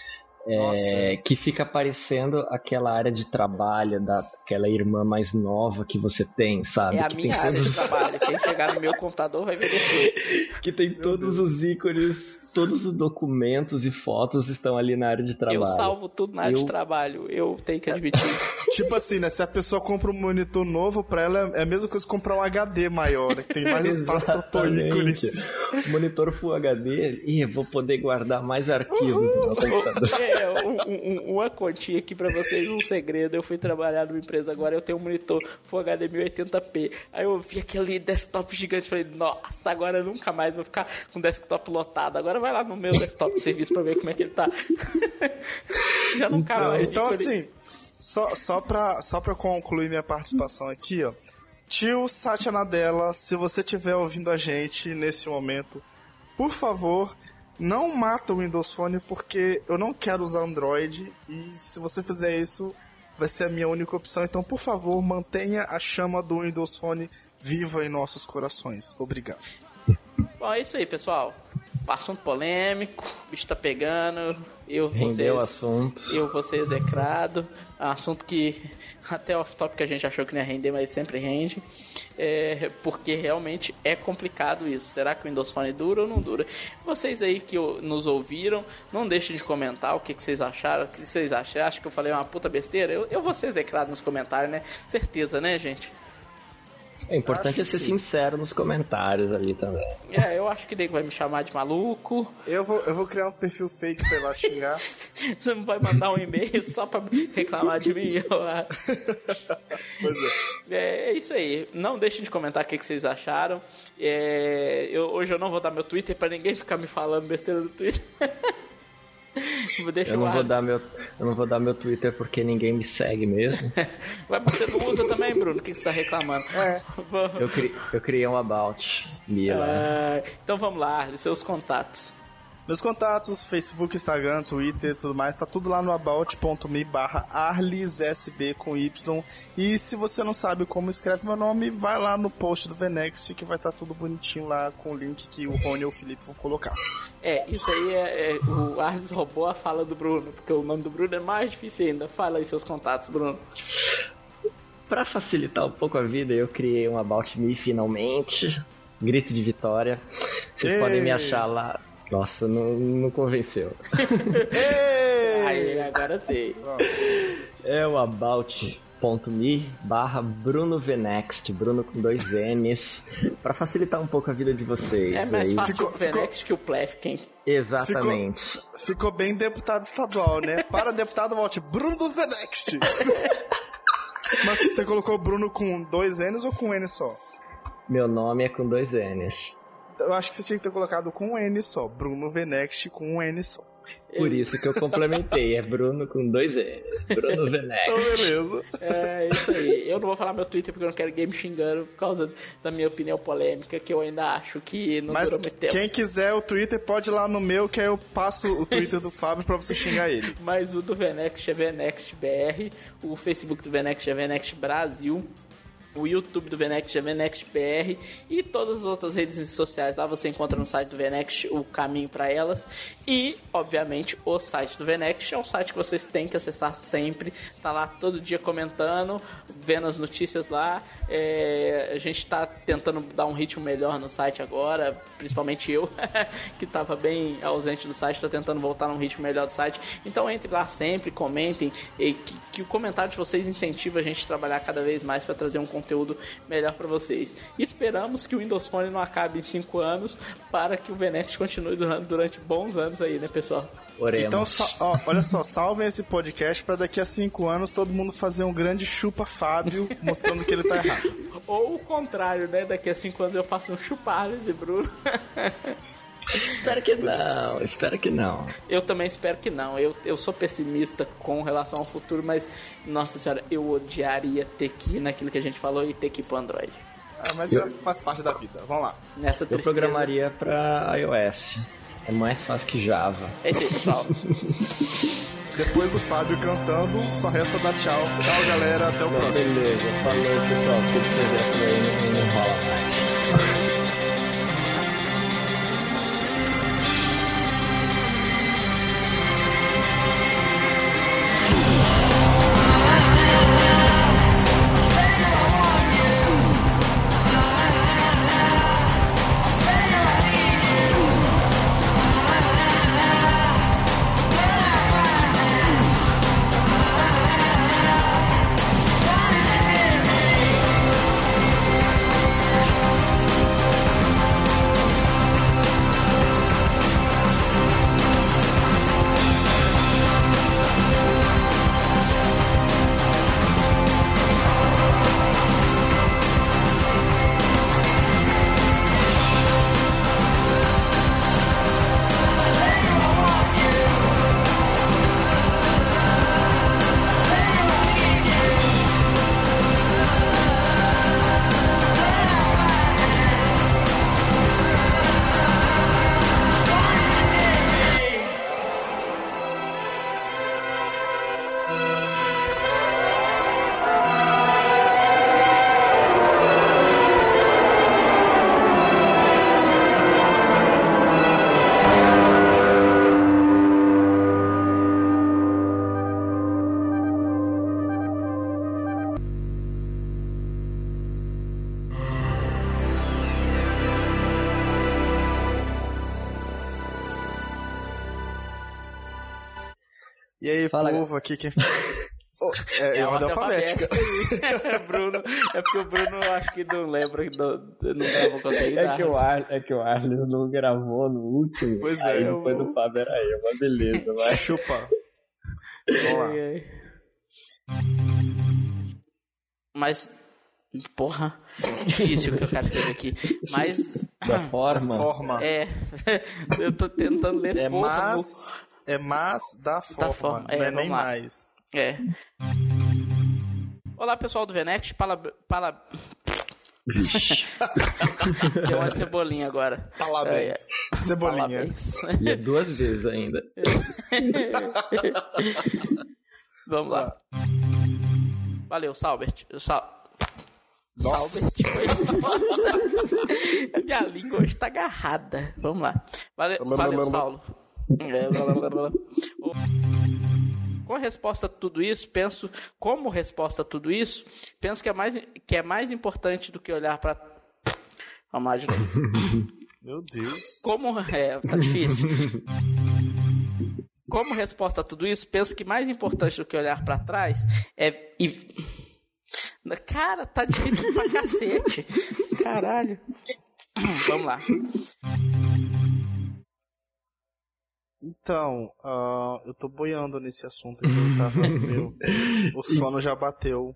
Speaker 3: É, que fica aparecendo aquela área de trabalho daquela irmã mais nova que você tem, sabe?
Speaker 1: É a
Speaker 3: que
Speaker 1: minha área todos... de trabalho. Quem chegar no meu computador vai ver isso.
Speaker 3: que tem meu todos Deus. os ícones todos os documentos e fotos estão ali na área de trabalho. Eu
Speaker 1: salvo tudo na área eu... de trabalho, eu tenho que admitir.
Speaker 2: tipo assim, né? Se a pessoa compra um monitor novo, pra ela é a mesma coisa que comprar um HD maior, né? Que tem mais espaço pra pôr ícones.
Speaker 3: Monitor Full HD, e vou poder guardar mais arquivos no meu computador.
Speaker 1: É, um, um, uma continha aqui pra vocês, um segredo. Eu fui trabalhar numa empresa agora, eu tenho um monitor Full HD 1080p. Aí eu vi aquele desktop gigante, falei, nossa, agora eu nunca mais vou ficar com desktop lotado. Agora vai lá no meu desktop de serviço pra ver como é que ele tá. Já não cabe mais.
Speaker 2: Então, assim, só, só, pra, só pra concluir minha participação aqui, ó. Tio Satya Nadella, se você estiver ouvindo a gente nesse momento, por favor, não mata o Windows Phone porque eu não quero usar Android e se você fizer isso, vai ser a minha única opção. Então, por favor, mantenha a chama do Windows Phone viva em nossos corações. Obrigado.
Speaker 1: Bom, é isso aí, pessoal assunto polêmico, o bicho tá pegando, eu vou ser, eu vou ser execrado, é assunto que até off-top que a gente achou que não ia render, mas sempre rende, é, porque realmente é complicado isso. Será que o Windows Phone dura ou não dura? Vocês aí que nos ouviram, não deixem de comentar o que, que vocês acharam, o que vocês acham. Acho que eu falei uma puta besteira? Eu, eu vou ser execrado nos comentários, né? Certeza, né, gente?
Speaker 3: É importante é ser sim. sincero nos comentários ali também.
Speaker 1: É, eu acho que nego vai me chamar de maluco.
Speaker 2: Eu vou, eu vou criar um perfil fake pra ir lá xingar.
Speaker 1: Você não vai mandar um e-mail só pra reclamar de mim?
Speaker 2: pois é.
Speaker 1: é. É isso aí. Não deixem de comentar o que, que vocês acharam. É, eu, hoje eu não vou dar meu Twitter pra ninguém ficar me falando besteira do Twitter.
Speaker 3: Deixa eu não vou dar meu eu não vou dar meu Twitter porque ninguém me segue mesmo.
Speaker 1: Mas você não usa também, Bruno? O que você está reclamando?
Speaker 2: É.
Speaker 3: eu, cri, eu criei um about lá.
Speaker 1: É, então vamos lá, seus contatos.
Speaker 2: Meus contatos, Facebook, Instagram, Twitter tudo mais, tá tudo lá no about.me barra arlissb com Y. E se você não sabe como escreve meu nome, vai lá no post do Venext que vai estar tá tudo bonitinho lá com o link que o Rony ou o Felipe vão colocar.
Speaker 1: É, isso aí é, é o Arlis roubou a fala do Bruno, porque o nome do Bruno é mais difícil ainda. Fala aí seus contatos, Bruno.
Speaker 3: Para facilitar um pouco a vida, eu criei um About Me finalmente. Grito de vitória. Vocês Ei. podem me achar lá nossa, não, não convenceu.
Speaker 1: Aí, agora sei.
Speaker 3: É o about.me barra Bruno Venext, Bruno com dois N's, para facilitar um pouco a vida de vocês.
Speaker 1: É mais fácil ficou, o Venext ficou... que o Plefken.
Speaker 3: Exatamente.
Speaker 2: Ficou, ficou, bem deputado estadual, né? Para deputado, volte Bruno Venext. Mas você colocou Bruno com dois N's ou com um N só?
Speaker 3: Meu nome é com dois N's.
Speaker 2: Eu acho que você tinha que ter colocado com um N só. Bruno Venext com um N só.
Speaker 3: Por isso que eu complementei. É Bruno com dois N. Bruno Venext.
Speaker 2: então, beleza.
Speaker 1: É isso aí. Eu não vou falar meu Twitter porque eu não quero game xingando por causa da minha opinião polêmica, que eu ainda acho que não
Speaker 2: Mas quem quiser o Twitter, pode ir lá no meu, que aí eu passo o Twitter do Fábio pra você xingar ele.
Speaker 1: Mas o do Venext é Venext BR, o Facebook do Venext é Venext Brasil o YouTube do Venext é VenextBR e todas as outras redes sociais lá você encontra no site do Venext o caminho para elas e, obviamente, o site do Venext é um site que vocês têm que acessar sempre, tá lá todo dia comentando, vendo as notícias lá. É, a gente está tentando dar um ritmo melhor no site agora, principalmente eu, que estava bem ausente do site, estou tentando voltar num ritmo melhor do site. Então entre lá sempre, comentem, que, que o comentário de vocês incentiva a gente a trabalhar cada vez mais para trazer um conteúdo melhor para vocês. E esperamos que o Windows Phone não acabe em 5 anos para que o Venext continue durante, durante bons anos aí, né, pessoal?
Speaker 3: Oremos.
Speaker 2: Então, ó, olha só, salvem esse podcast para daqui a cinco anos todo mundo fazer um grande chupa Fábio mostrando que ele tá errado.
Speaker 1: Ou o contrário, né? Daqui a cinco anos eu faço um chupar esse Bruno.
Speaker 3: espero que não, espero que não.
Speaker 1: Eu também espero que não. Eu, eu sou pessimista com relação ao futuro, mas, nossa senhora, eu odiaria ter que ir naquilo que a gente falou e ter que ir pro Android.
Speaker 2: Ah, mas eu... faz parte da vida. Vamos lá.
Speaker 1: Nessa
Speaker 3: eu programaria para iOS. É mais fácil que Java.
Speaker 1: É isso aí, pessoal.
Speaker 2: Depois do Fábio cantando, só resta dar tchau. Tchau, galera. Até o Não, próximo.
Speaker 3: Beleza. Falou, pessoal. Tudo aí não rola mais.
Speaker 2: E aí, Fala, povo, aqui quem, Oh, é, é ordem alfabética.
Speaker 1: Bruno, é porque o Bruno acho que não lembra, não, não gravou com
Speaker 3: é que, o Ar, é que o Arles não gravou no último.
Speaker 2: Pois é.
Speaker 3: Aí depois do Fábio era eu, mas beleza, vai.
Speaker 2: Chupa. Vamos lá.
Speaker 1: Mas, porra, difícil o que eu quero escrever aqui. Mas.
Speaker 3: Da forma.
Speaker 2: Da forma.
Speaker 1: É. eu tô tentando ler
Speaker 2: é
Speaker 1: forma.
Speaker 2: Mas, é mas da forma. Da forma. É, não é nem lá. mais.
Speaker 1: É. Olá, pessoal do Venex. Pala... Pala... Deu uma cebolinha agora.
Speaker 2: Parabéns. É, Cebolinha.
Speaker 3: Parabéns. E é duas vezes ainda.
Speaker 1: Vamos lá. Valeu, Salbert. Sal...
Speaker 2: Nossa.
Speaker 1: Salbert Minha língua hoje tá agarrada. Vamos lá. Valeu, valeu Saulo. É, com a resposta a tudo isso, penso, como resposta a tudo isso, penso que é mais, que é mais importante do que olhar para. Vamos lá de novo.
Speaker 2: Meu Deus.
Speaker 1: Como. É, tá difícil. Como resposta a tudo isso, penso que mais importante do que olhar para trás é. E... Cara, tá difícil pra cacete. Caralho. Vamos lá.
Speaker 2: Então, uh, eu tô boiando nesse assunto que eu tava. meu, o sono já bateu.